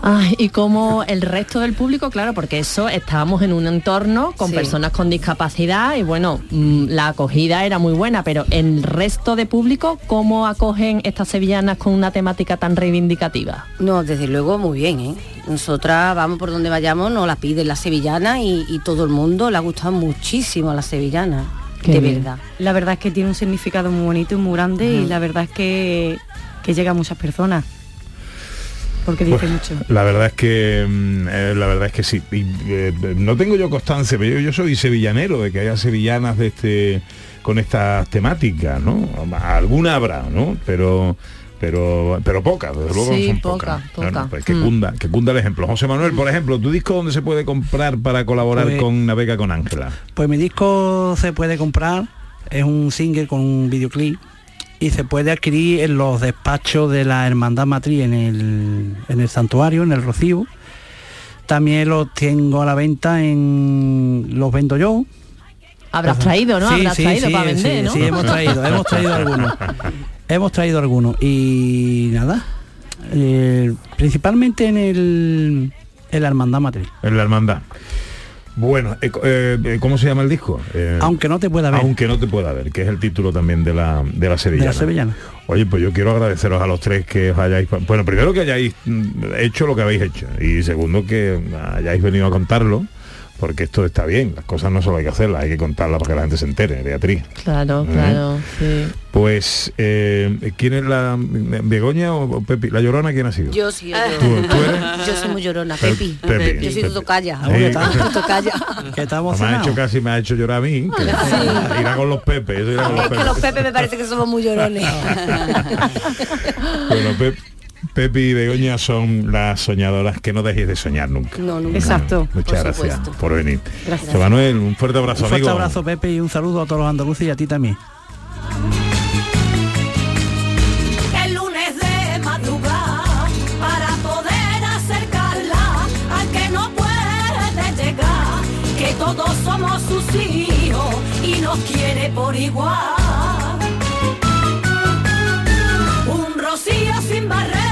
Ay, y como el resto del público, claro, porque eso estábamos en un entorno con Sí. personas con discapacidad y bueno, mm, la acogida era muy buena, pero el resto de público, ¿cómo acogen estas sevillanas con una temática tan reivindicativa? No, desde luego muy bien, ¿eh? Nosotras vamos por donde vayamos, nos la piden la sevillana y, y todo el mundo le ha gustado muchísimo la sevillana, Qué de bien. verdad. La verdad es que tiene un significado muy bonito y muy grande y la verdad es que, que llega a muchas personas. Porque dice Pues, mucho. La verdad es que mm, eh, la verdad es que sí. Y, eh, no tengo yo constancia, pero yo, yo soy sevillanero de que haya sevillanas de este con estas temáticas, ¿no? Alguna habrá, ¿no? Pero pero pero pocas, desde luego Sí, son poca, pocas. poca. Claro, pues que Mm. cunda, que cunda el ejemplo. José Manuel, por ejemplo, ¿tu disco dónde se puede comprar para colaborar Pues- con Navega con Ángela? Pues mi disco se puede comprar, es un single con un videoclip y se puede adquirir en los despachos de la Hermandad Matriz en el, en el santuario, en el Rocío. También los tengo a la venta en los vendo yo. Habrás traído, ¿no? Sí, Habrás sí, traído sí, para sí, vender, ¿no? Sí, hemos traído, hemos traído algunos. Hemos traído algunos. Y nada, eh, principalmente en el en la Hermandad Matriz. En la hermandad. Bueno, eh, eh, eh, ¿cómo se llama el disco? Eh, Aunque no te pueda ver. Aunque no te pueda ver, que es el título también de la, de la sevillana. De la sevillana. Oye, pues yo quiero agradeceros a los tres que os hayáis... Bueno, primero que hayáis mm, hecho lo que habéis hecho. Y segundo que hayáis venido a contarlo. Porque esto está bien, las cosas no solo hay que hacerlas, hay que contarlas para que la gente se entere, Beatriz. Claro, ¿Eh? claro, sí. Pues, eh, ¿quién es la... Begoña o Pepi? ¿La Llorona quién ha sido? Yo sí, yo, ¿Tú- tú eres? yo soy muy llorona, Pe- Pepi. Pepi, yo soy tu tocaya. Sí. Tu tocaya. Que estamos me ha hecho casi, me ha hecho llorar a mí. que irá con los Pepe, eso irá con los Es que Pepe. los Pepe me parece que somos muy llorones. Bueno, Pep- Pepi y Begoña son las soñadoras que no dejéis de soñar nunca. No, nunca. Exacto. Muchas Por gracias supuesto. por venir. Gracias. José Manuel, un fuerte abrazo, Un fuerte amigo. abrazo Pepe y un saludo a todos los andaluces y a ti también. El lunes de madrugada para poder acercarla al que no puede llegar, que todos somos sus hijos y nos quiere por igual. Un rocío sin barrera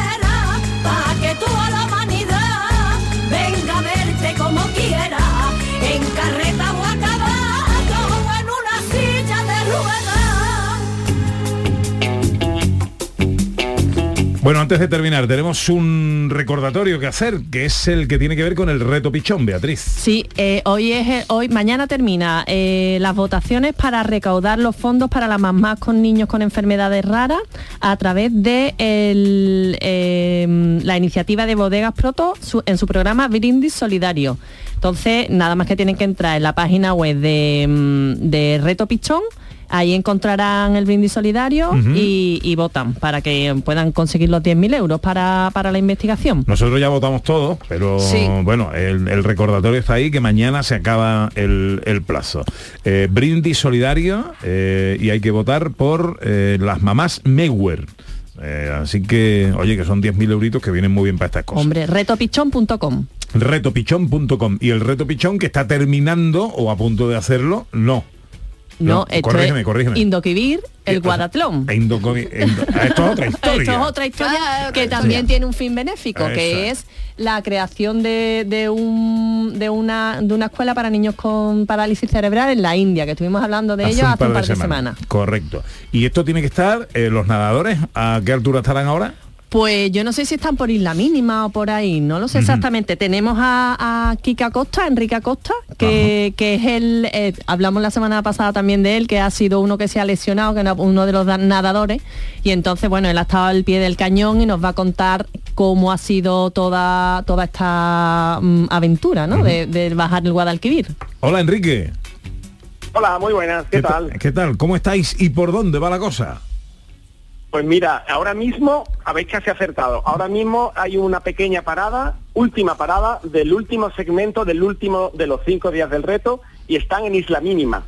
Bueno, antes de terminar, tenemos un recordatorio que hacer, que es el que tiene que ver con el reto pichón, Beatriz. Sí, eh, hoy es hoy, mañana termina eh, las votaciones para recaudar los fondos para las mamás con niños con enfermedades raras a través de eh, la iniciativa de Bodegas Proto en su programa Brindis Solidario. Entonces, nada más que tienen que entrar en la página web de, de Reto Pichón. Ahí encontrarán el brindis solidario y, y votan para que puedan conseguir los 10.000 euros para, para la investigación. Nosotros ya votamos todos, pero Sí. bueno, el, el recordatorio está ahí, que mañana se acaba el, el plazo. Eh, brindis solidario eh, y hay que votar por eh, las mamás Mewer. Así que, oye, que son 10.000 euritos que vienen muy bien para estas cosas. Hombre, retopichón.com. Retopichón.com. Y el reto pichón que está terminando o a punto de hacerlo, no. No, esto corrígeme, es corrígeme. Indoquivir, el Guadatlón. Indo- esto es otra historia. Esto es otra historia Ah, que otra también historia. tiene un fin benéfico, Eso que es. la creación de, de un, de, una, de una escuela para niños con parálisis cerebral en la India, que estuvimos hablando de Hace ellos un hace par un de par de semanas. semanas. Correcto. Y esto tiene que estar, eh, los nadadores, ¿a qué altura estarán ahora? Pues yo no sé si están por Isla Mínima o por ahí, no lo sé exactamente. Tenemos a, a Kika Costa, Enrique Acosta, que, que es el, eh, hablamos la semana pasada también de él, que ha sido uno que se ha lesionado, que era uno de los da- nadadores, y entonces, bueno, él ha estado al pie del cañón y nos va a contar cómo ha sido toda, toda esta mm, aventura, ¿no? de, de bajar el Guadalquivir. Hola Enrique. Hola, muy buenas, ¿qué, ta- tal? ¿Qué tal? ¿Cómo estáis y por dónde va la cosa? Pues mira, ahora mismo, habéis casi acertado, ahora mismo hay una pequeña parada, última parada del último segmento del último de los cinco días del reto y están en Isla Mínima.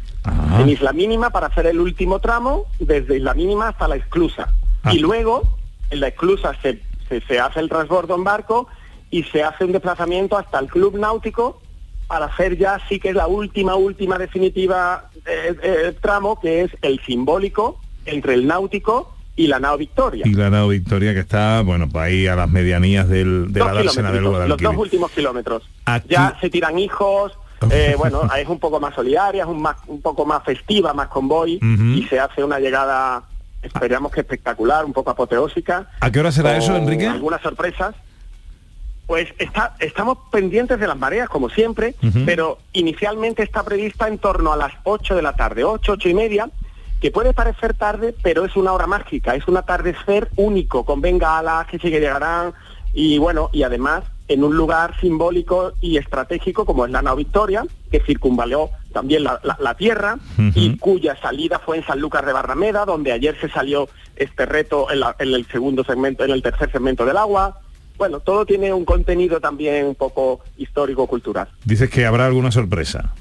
En Isla Mínima para hacer el último tramo desde Isla Mínima hasta la esclusa. Y luego en la esclusa se, se, se hace el transbordo en barco y se hace un desplazamiento hasta el club náutico para hacer ya sí que es la última, última definitiva eh, eh, tramo que es el simbólico entre el náutico y la nao Victoria. Y la nao Victoria que está, bueno, pues ahí a las medianías del, de Dos la dársena del los dos últimos kilómetros. Aquí- Ya se tiran hijos, eh, bueno, es un poco más solidaria, es un, más, un poco más festiva, más convoy, y se hace una llegada, esperamos que espectacular, un poco apoteósica. ¿A qué hora será eso, Enrique? Algunas sorpresas. Pues está, estamos pendientes de las mareas, como siempre, pero inicialmente está prevista en torno a las 8 de la tarde, 8, 8 y media, que puede parecer tarde, pero es una hora mágica, es un atardecer único, con bengalas que sí que llegarán, y bueno, y además en un lugar simbólico y estratégico como es la nao Victoria, que circunvaleó también la, la- la tierra y cuya salida fue en Sanlúcar de Barrameda, donde ayer se salió este reto en, la- en el segundo segmento, en el tercer segmento del agua. Bueno, todo tiene un contenido también un poco histórico-cultural. Dices que habrá alguna sorpresa.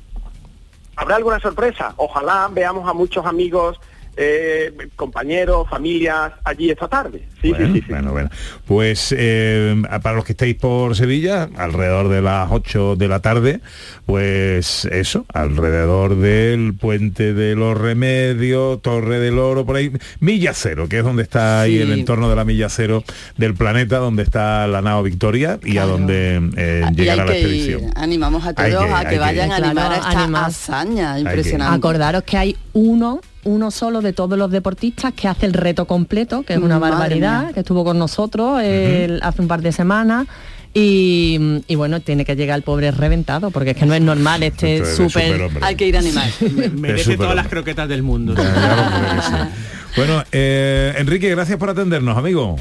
¿Habrá alguna sorpresa? Ojalá veamos a muchos amigos, eh, compañeros, familias allí esta tarde. Sí, bueno, sí, sí, sí. bueno, bueno. Pues eh, para los que estéis por Sevilla, alrededor de las 8 de la tarde, pues eso, alrededor del puente de los Remedios, Torre del Oro, por ahí, Milla Cero, que es donde está ahí el entorno de la Milla Cero del planeta, donde está la nao Victoria y a donde eh, Y hay llegará la expedición. ir. Animamos a todos que- a que vayan a animar a esta animar. hazaña impresionante. Acordaros que hay uno, uno solo de todos los deportistas que hace el reto completo, que es una Madre barbaridad, mía. que estuvo con nosotros el- hace un par de semanas. Y, y bueno, tiene que llegar el pobre reventado, porque es que no es normal este súper... Hay que ir a animar. Merece todas las croquetas del mundo. Ya, ya. Bueno, eh, Enrique, gracias por atendernos, amigo.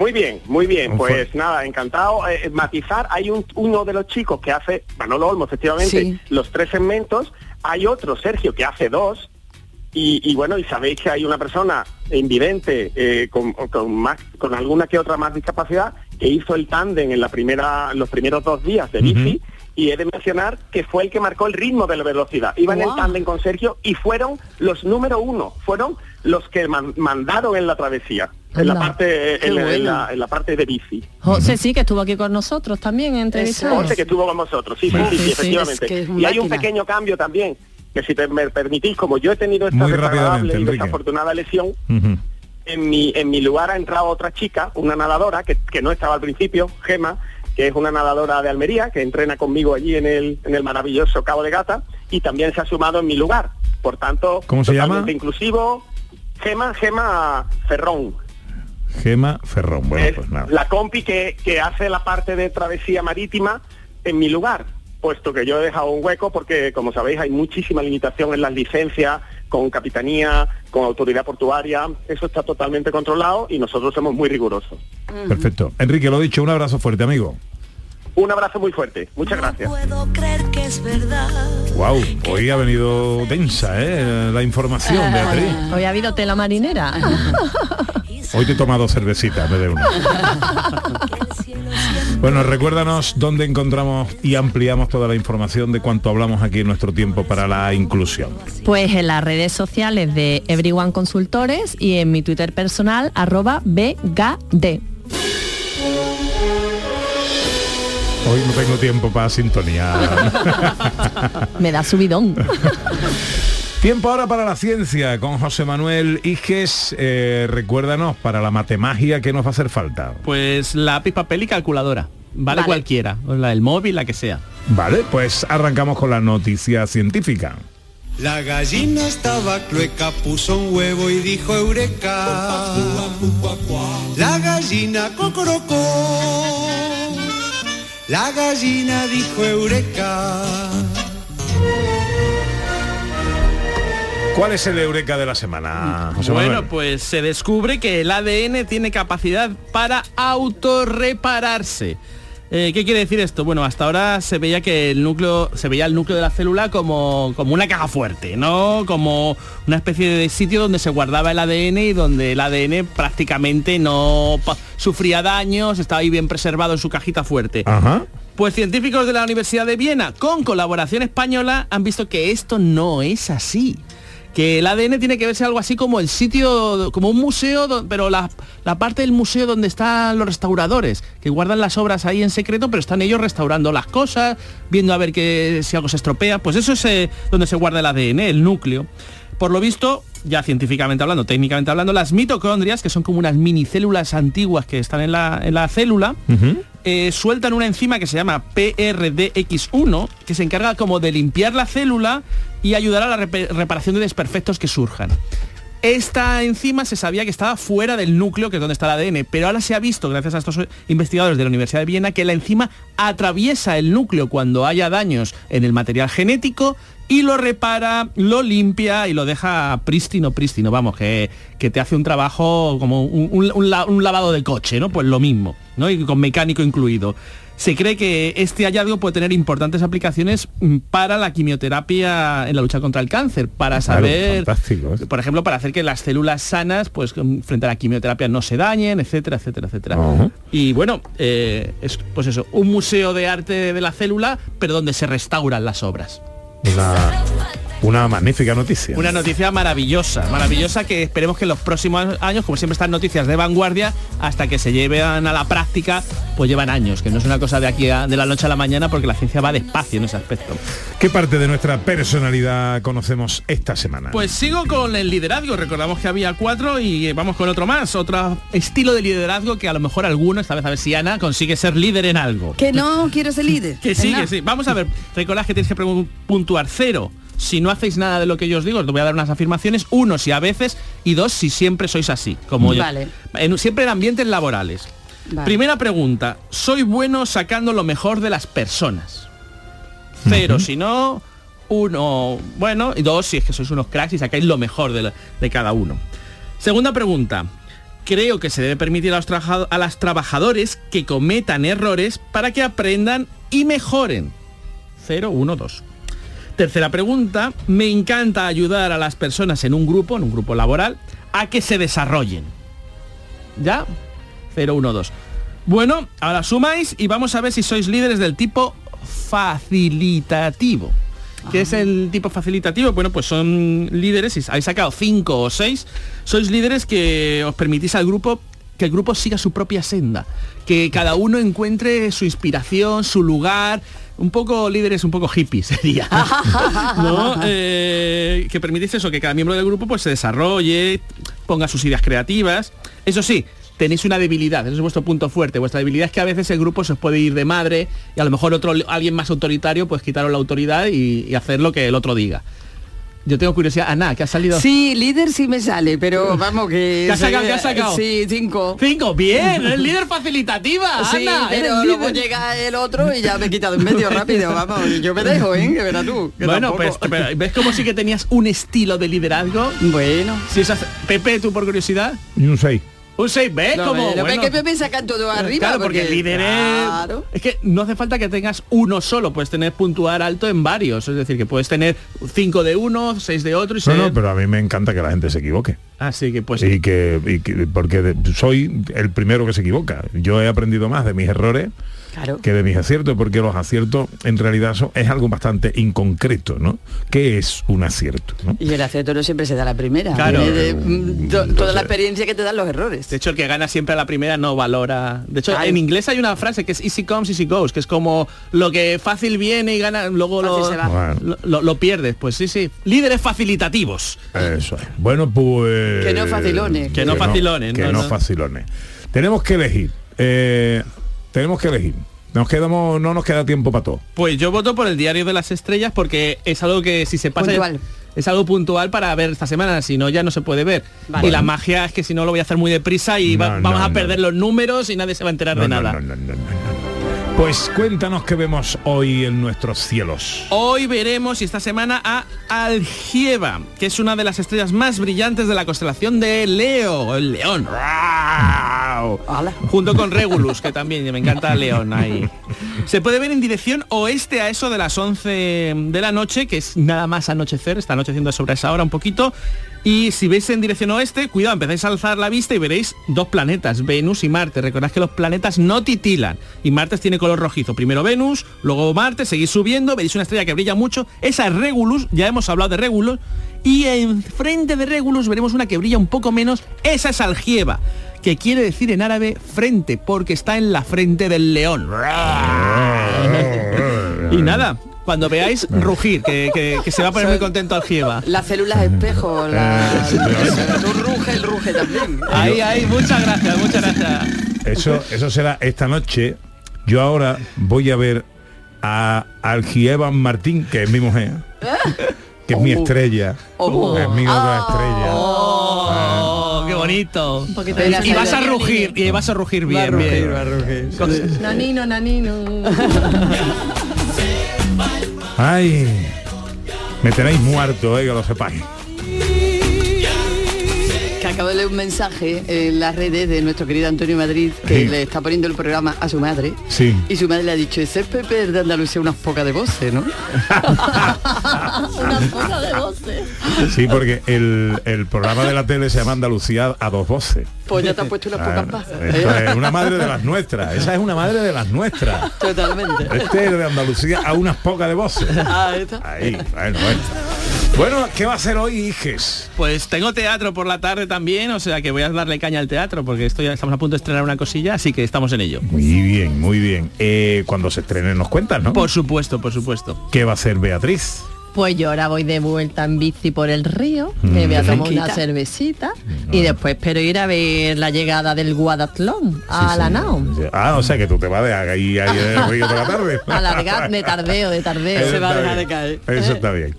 Muy bien, muy bien. Pues nada, encantado. Eh, matizar, hay un, uno de los chicos que hace, Manolo Olmo, efectivamente, Sí. los tres segmentos. Hay otro, Sergio, que hace dos. Y, y bueno, y sabéis que hay una persona invidente eh, con, con más, con alguna que otra más discapacidad que hizo el tándem en la primera, los primeros dos días de bici. Y he de mencionar que fue el que marcó el ritmo de la velocidad. Iba en el tándem con Sergio y fueron los número uno, fueron los que man- mandaron en la travesía, en la parte, Qué en, la- en la, en la parte de bici. José sí, que estuvo aquí con nosotros también entrevistando. José que estuvo con vosotros, sí, sí, sí, Sí, sí, sí, efectivamente. es que es un y hay un pequeño cambio también, que si te, me permitís, como yo he tenido esta Muy desagradable y desafortunada lesión, en mi, en mi lugar ha entrado otra chica, una nadadora, que, que no estaba al principio, Gema, que es una nadadora de Almería, que entrena conmigo allí en el, en el maravilloso Cabo de Gata, y también se ha sumado en mi lugar. Por tanto, ¿Cómo se llama? inclusivo. Gema, Gema Ferrón. Gema Ferrón. Bueno, es pues nada. la compi que, que hace la parte de travesía marítima en mi lugar, puesto que yo he dejado un hueco porque, como sabéis, hay muchísima limitación en las licencias, con capitanía, con autoridad portuaria, eso está totalmente controlado y nosotros somos muy rigurosos. Perfecto. Enrique, lo dicho, un abrazo fuerte, amigo. Un abrazo muy fuerte, muchas gracias. Puedo creer que es verdad. Wow, hoy ha venido densa, ¿eh? La información, Beatriz. Hoy ha habido tela marinera. Hoy te he tomado cervecita vez de una. Bueno, recuérdanos dónde encontramos y ampliamos toda la información de cuanto hablamos aquí en nuestro tiempo para la inclusión. Pues en las redes sociales de Everyone Consultores y en mi Twitter personal, arroba BGD. Hoy no tengo tiempo para sintonía. Me da subidón. Tiempo ahora para la ciencia con José Manuel Iges. Eh, recuérdanos para la matemagia que nos va a hacer falta. Pues lápiz, papel y calculadora. Vale, Vale. cualquiera, o la del móvil, la que sea. Vale, pues arrancamos con la noticia científica. La gallina estaba clueca, puso un huevo y dijo eureka. La gallina cocorocó. La gallina dijo eureka. ¿Cuál es el eureka de la semana, José bueno, Manuel? pues se descubre que el ADN tiene capacidad para autorrepararse. Eh, ¿Qué quiere decir esto? Bueno, hasta ahora se veía que el núcleo, se veía el núcleo de la célula como, como una caja fuerte, ¿no? Como una especie de sitio donde se guardaba el ADN y donde el ADN prácticamente no sufría daños, estaba ahí bien preservado en su cajita fuerte. Ajá. Pues científicos de la Universidad de Viena, con colaboración española, han visto que esto no es así. Que el ADN tiene que verse algo así como el sitio, como un museo, pero la, la parte del museo donde están los restauradores, que guardan las obras ahí en secreto, pero están ellos restaurando las cosas, viendo a ver que si algo se estropea. Pues eso es eh, donde se guarda el ADN, el núcleo. Por lo visto, ya científicamente hablando, técnicamente hablando, las mitocondrias, que son como unas minicélulas antiguas que están en la, en la célula, eh, sueltan una enzima que se llama PRDX1, que se encarga como de limpiar la célula y ayudar a la reparación de desperfectos que surjan. Esta enzima se sabía que estaba fuera del núcleo, que es donde está el ADN, pero ahora se ha visto, gracias a estos investigadores de la Universidad de Viena, que la enzima atraviesa el núcleo cuando haya daños en el material genético y lo repara, lo limpia y lo deja prístino, prístino, vamos, que, que te hace un trabajo como un, un- un la- un lavado de coche, ¿no? Pues lo mismo, ¿no? Y con mecánico incluido. Se cree que este hallazgo puede tener importantes aplicaciones mm, para la quimioterapia en la lucha contra el cáncer, para saber, ¿eh? por ejemplo, para hacer que las células sanas, pues mm, frente a la quimioterapia no se dañen, etcétera, etcétera, etcétera. Y bueno, eh, es pues eso, un museo de arte de la célula, pero donde se restauran las obras. Una, una magnífica noticia. Una noticia maravillosa, maravillosa que esperemos que en los próximos años, como siempre están noticias de vanguardia, hasta que se lleven a la práctica, pues llevan años, que no es una cosa de aquí a, de la noche a la mañana porque la ciencia va despacio en ese aspecto. ¿Qué parte de nuestra personalidad conocemos esta semana? Pues sigo con el liderazgo, recordamos que había cuatro y vamos con otro más, otro estilo de liderazgo que a lo mejor alguno, esta vez a ver si Ana consigue ser líder en algo. Que no quiero ser líder. Que sí, que sí. Vamos a ver, recordad que tenéis que pregun- puntuar cero. Si no hacéis nada de lo que yo os digo, os voy a dar unas afirmaciones. Uno, si a veces. Y dos, si siempre sois así. Como yo. Vale. En- siempre en ambientes laborales. Vale. Primera pregunta. ¿Soy bueno sacando lo mejor de las personas? Cero, si no. Uno, bueno. Y dos, si es que sois unos cracks y sacáis lo mejor de, la- de cada uno. Segunda pregunta. Creo que se debe permitir a los, a las trabajadores que cometan errores para que aprendan y mejoren. 0, 1, 2. Tercera pregunta. Me encanta ayudar a las personas en un grupo, en un grupo laboral, a que se desarrollen. ¿Ya? 0, 1, 2. Bueno, ahora sumáis y vamos a ver si sois líderes del tipo facilitativo. ¿Qué es el tipo facilitativo? Bueno, pues son líderes, si habéis sacado 5 o 6, sois líderes que os permitís al grupo que el grupo siga su propia senda, que cada uno encuentre su inspiración, su lugar, un poco líderes, un poco hippies sería. ¿no? Eh, que permitís eso, que cada miembro del grupo pues se desarrolle, ponga sus ideas creativas. Eso sí, tenéis una debilidad, ese es vuestro punto fuerte. Vuestra debilidad es que a veces el grupo se os puede ir de madre y a lo mejor otro alguien más autoritario pues quitaros la autoridad y, y hacer lo que el otro diga. Yo tengo curiosidad, Ana, que ha salido. Sí, líder sí me sale, pero vamos que... ¿Qué has sacado? ¿Qué has sacado? Sí, cinco. Cinco, bien, el líder facilitativa, Sí, Ana, pero luego líder. llega el otro y ya me he quitado en medio rápido, vamos. y Yo me dejo, ¿eh? Que verás tú. que Bueno, tampoco- pues pero, ¿ves como sí que tenías un estilo de liderazgo? Bueno. Si esas, Pepe, tú por curiosidad. Y un 6. Un 6, ¿ves? No, como, pero bueno. que me sacan todo arriba. Claro, porque, el líder es- Claro. es que no hace falta que tengas uno solo, puedes tener puntuar alto en varios, es decir, que puedes tener cinco de uno, seis de otro y No, ser... no, pero a mí me encanta que la gente se equivoque. Así que pues y que, y que- porque de- soy el primero que se equivoca. Yo he aprendido más de mis errores que de mis aciertos, porque los aciertos en realidad son, es algo bastante inconcreto, ¿no? ¿Qué es un acierto? ¿no? Y el acierto no siempre se da a la primera. Claro. De, mm, to- toda la experiencia que te dan los errores. De hecho, el que gana siempre a la primera no valora. De hecho, Ay. en inglés hay una frase que es easy comes, easy goes, que es como lo que fácil viene y gana, luego lo, Fácil se va. Bueno. lo, lo- lo pierdes. Pues sí, sí. Líderes facilitativos. Eso es. Bueno, pues... Que no facilones. Que no facilones, Que no, no no. facilones. Tenemos que elegir. eh, tenemos que elegir. Nos quedamos, no nos queda tiempo para todo. Pues yo voto por el diario de las estrellas porque es algo que si se pasa Puntual. es algo puntual para ver esta semana, si no ya no se puede ver. Vale. Y la magia es que si no lo voy a hacer muy deprisa y va- No, vamos a no. perder los números y nadie se va a enterar No, de no, nada. no, no, no, no, no. Pues cuéntanos qué vemos hoy en nuestros cielos. Hoy veremos y esta semana a Algieva, que es una de las estrellas más brillantes de la constelación de Leo, el león. Junto con Regulus, que también me encanta León ahí. Se puede ver en dirección oeste a eso de las 11 de la noche, que es nada más anochecer, está anocheciendo sobre esa hora un poquito. Y si veis en dirección oeste, cuidado, empezáis a alzar la vista y veréis dos planetas, Venus y Marte. Recordad que los planetas no titilan y Marte tiene color rojizo. Primero Venus, luego Marte, seguís subiendo, veis una estrella que brilla mucho. Esa es Regulus, ya hemos hablado de Regulus. Y enfrente de Regulus veremos una que brilla un poco menos. Esa es Algieva, que quiere decir en árabe frente, porque está en la frente del león. Y nada, cuando veáis rugir, que, que- que se va a poner muy contento Algieva. Las células espejo, la... Eh, tú ruge, el ruge también. Ahí, ahí, muchas gracias, muchas gracias. Eso, eso será esta noche. Yo ahora voy a ver a Algieva Martín, que es mi mujer, que es mi estrella. Oh. Es mi otra estrella. Qué bonito. poquito de Y vas a rugir, y vas a rugir Va a bien, rugir, bien. va a rugir. Nanino, nanino. Ay, me tenéis muerto, eh, que lo sepáis. Acabo de leer un mensaje en las redes de nuestro querido Antonio Madrid que Sí. le está poniendo el programa a su madre. Sí. Y su madre le ha dicho, ese es Pepe de Andalucía unas pocas de voces, ¿no? Una cosa de voces. Sí, porque el, el programa de la tele se llama Andalucía a dos voces. Pues ya te han puesto unas pocas más. esto es una madre de las nuestras. Esa es una madre de las nuestras. Totalmente. Este es de Andalucía a unas pocas de voces. Ahí está. Ahí, bueno, bueno. Bueno, ¿qué va a hacer hoy, Iges? Pues tengo teatro por la tarde también, o sea que voy a darle caña al teatro porque estoy, estamos a punto de estrenar una cosilla, así que estamos en ello. Muy bien, muy bien. Eh, cuando se estrene nos cuentas, ¿no? Por supuesto, por supuesto. ¿Qué va a hacer Beatriz? Pues yo ahora voy de vuelta en bici por el río, Mm. me voy a tomar una cervecita y después espero ir a ver la llegada del Guadatlón a la nao. Ah, o sea que tú te vas de ahí, ahí en el río toda la tarde. Alargar de tardeo, de tardeo. Eso Se va a dejar de caer. Eso está bien.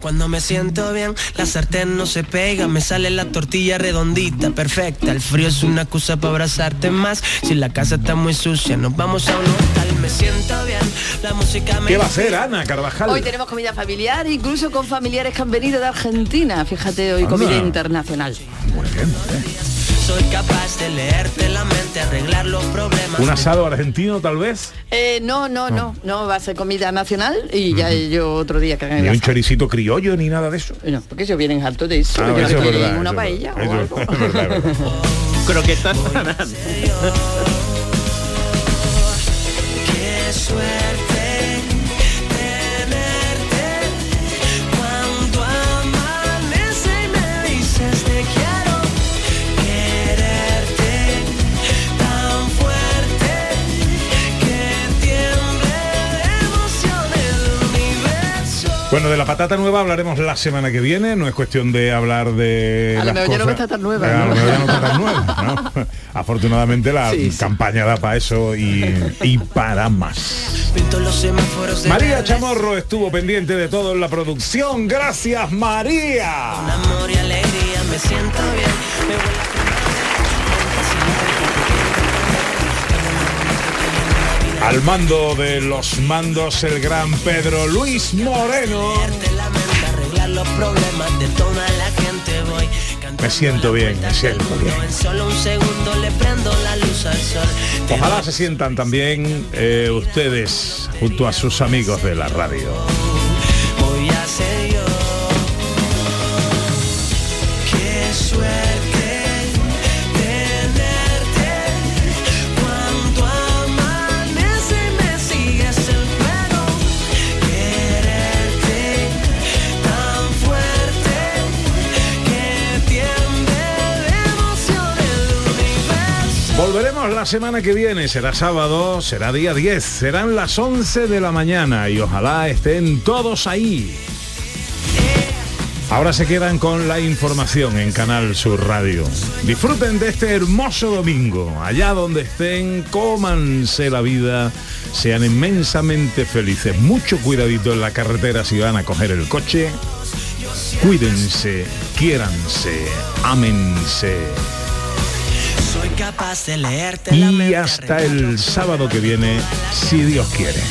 Cuando me siento bien, la sartén no se pega, me sale la tortilla redondita, perfecta. El frío es una excusa para abrazarte más. Si la casa está muy sucia, nos vamos a un hotel. Me siento bien, la música me. ¿Qué va a hacer Ana Carvajal? Hoy tenemos comida familiar, incluso con familiares que han venido de Argentina. Fíjate, hoy Anda. comida internacional. Muy bien, muy bien. Soy capaz de leerte la mente, arreglar los problemas. ¿Un asado argentino tal vez? Eh, no, no, no, no, va a ser comida nacional y ya yo otro día que hagan Ni el un choricito criollo ni nada de eso. No, porque ellos vienen hartos de eso. Ah, yo eso es creo que verdad, una eso es paella verdad. o Eso algo. es verdad, es verdad. Croquetas Bueno, de la patata nueva hablaremos la semana que viene. No es cuestión de hablar de. A lo las mejor ya no cosas- está tan nueva, A ¿no? lo mejor ya no está tan nueva, ¿no? Afortunadamente la Sí, sí. campaña da para eso y, y para más. María Chamorro estuvo pendiente de todo en la producción. Gracias, María. amor y alegría me siento bien me huele Al mando de los mandos, el gran Pedro Luis Moreno. Me siento bien, me siento bien. Ojalá se sientan también eh, ustedes junto a sus amigos de la radio. Semana que viene, será sábado, será día 10, serán las 11 de la mañana y ojalá estén todos ahí. Ahora se quedan con la información en Canal Sur Radio. Disfruten de este hermoso domingo. Allá donde estén, cómanse la vida, sean inmensamente felices. Mucho cuidadito en la carretera si van a coger el coche. Cuídense, quiéranse, ámense. Soy capaz de leerte Y hasta el sábado que viene, si Dios quiere.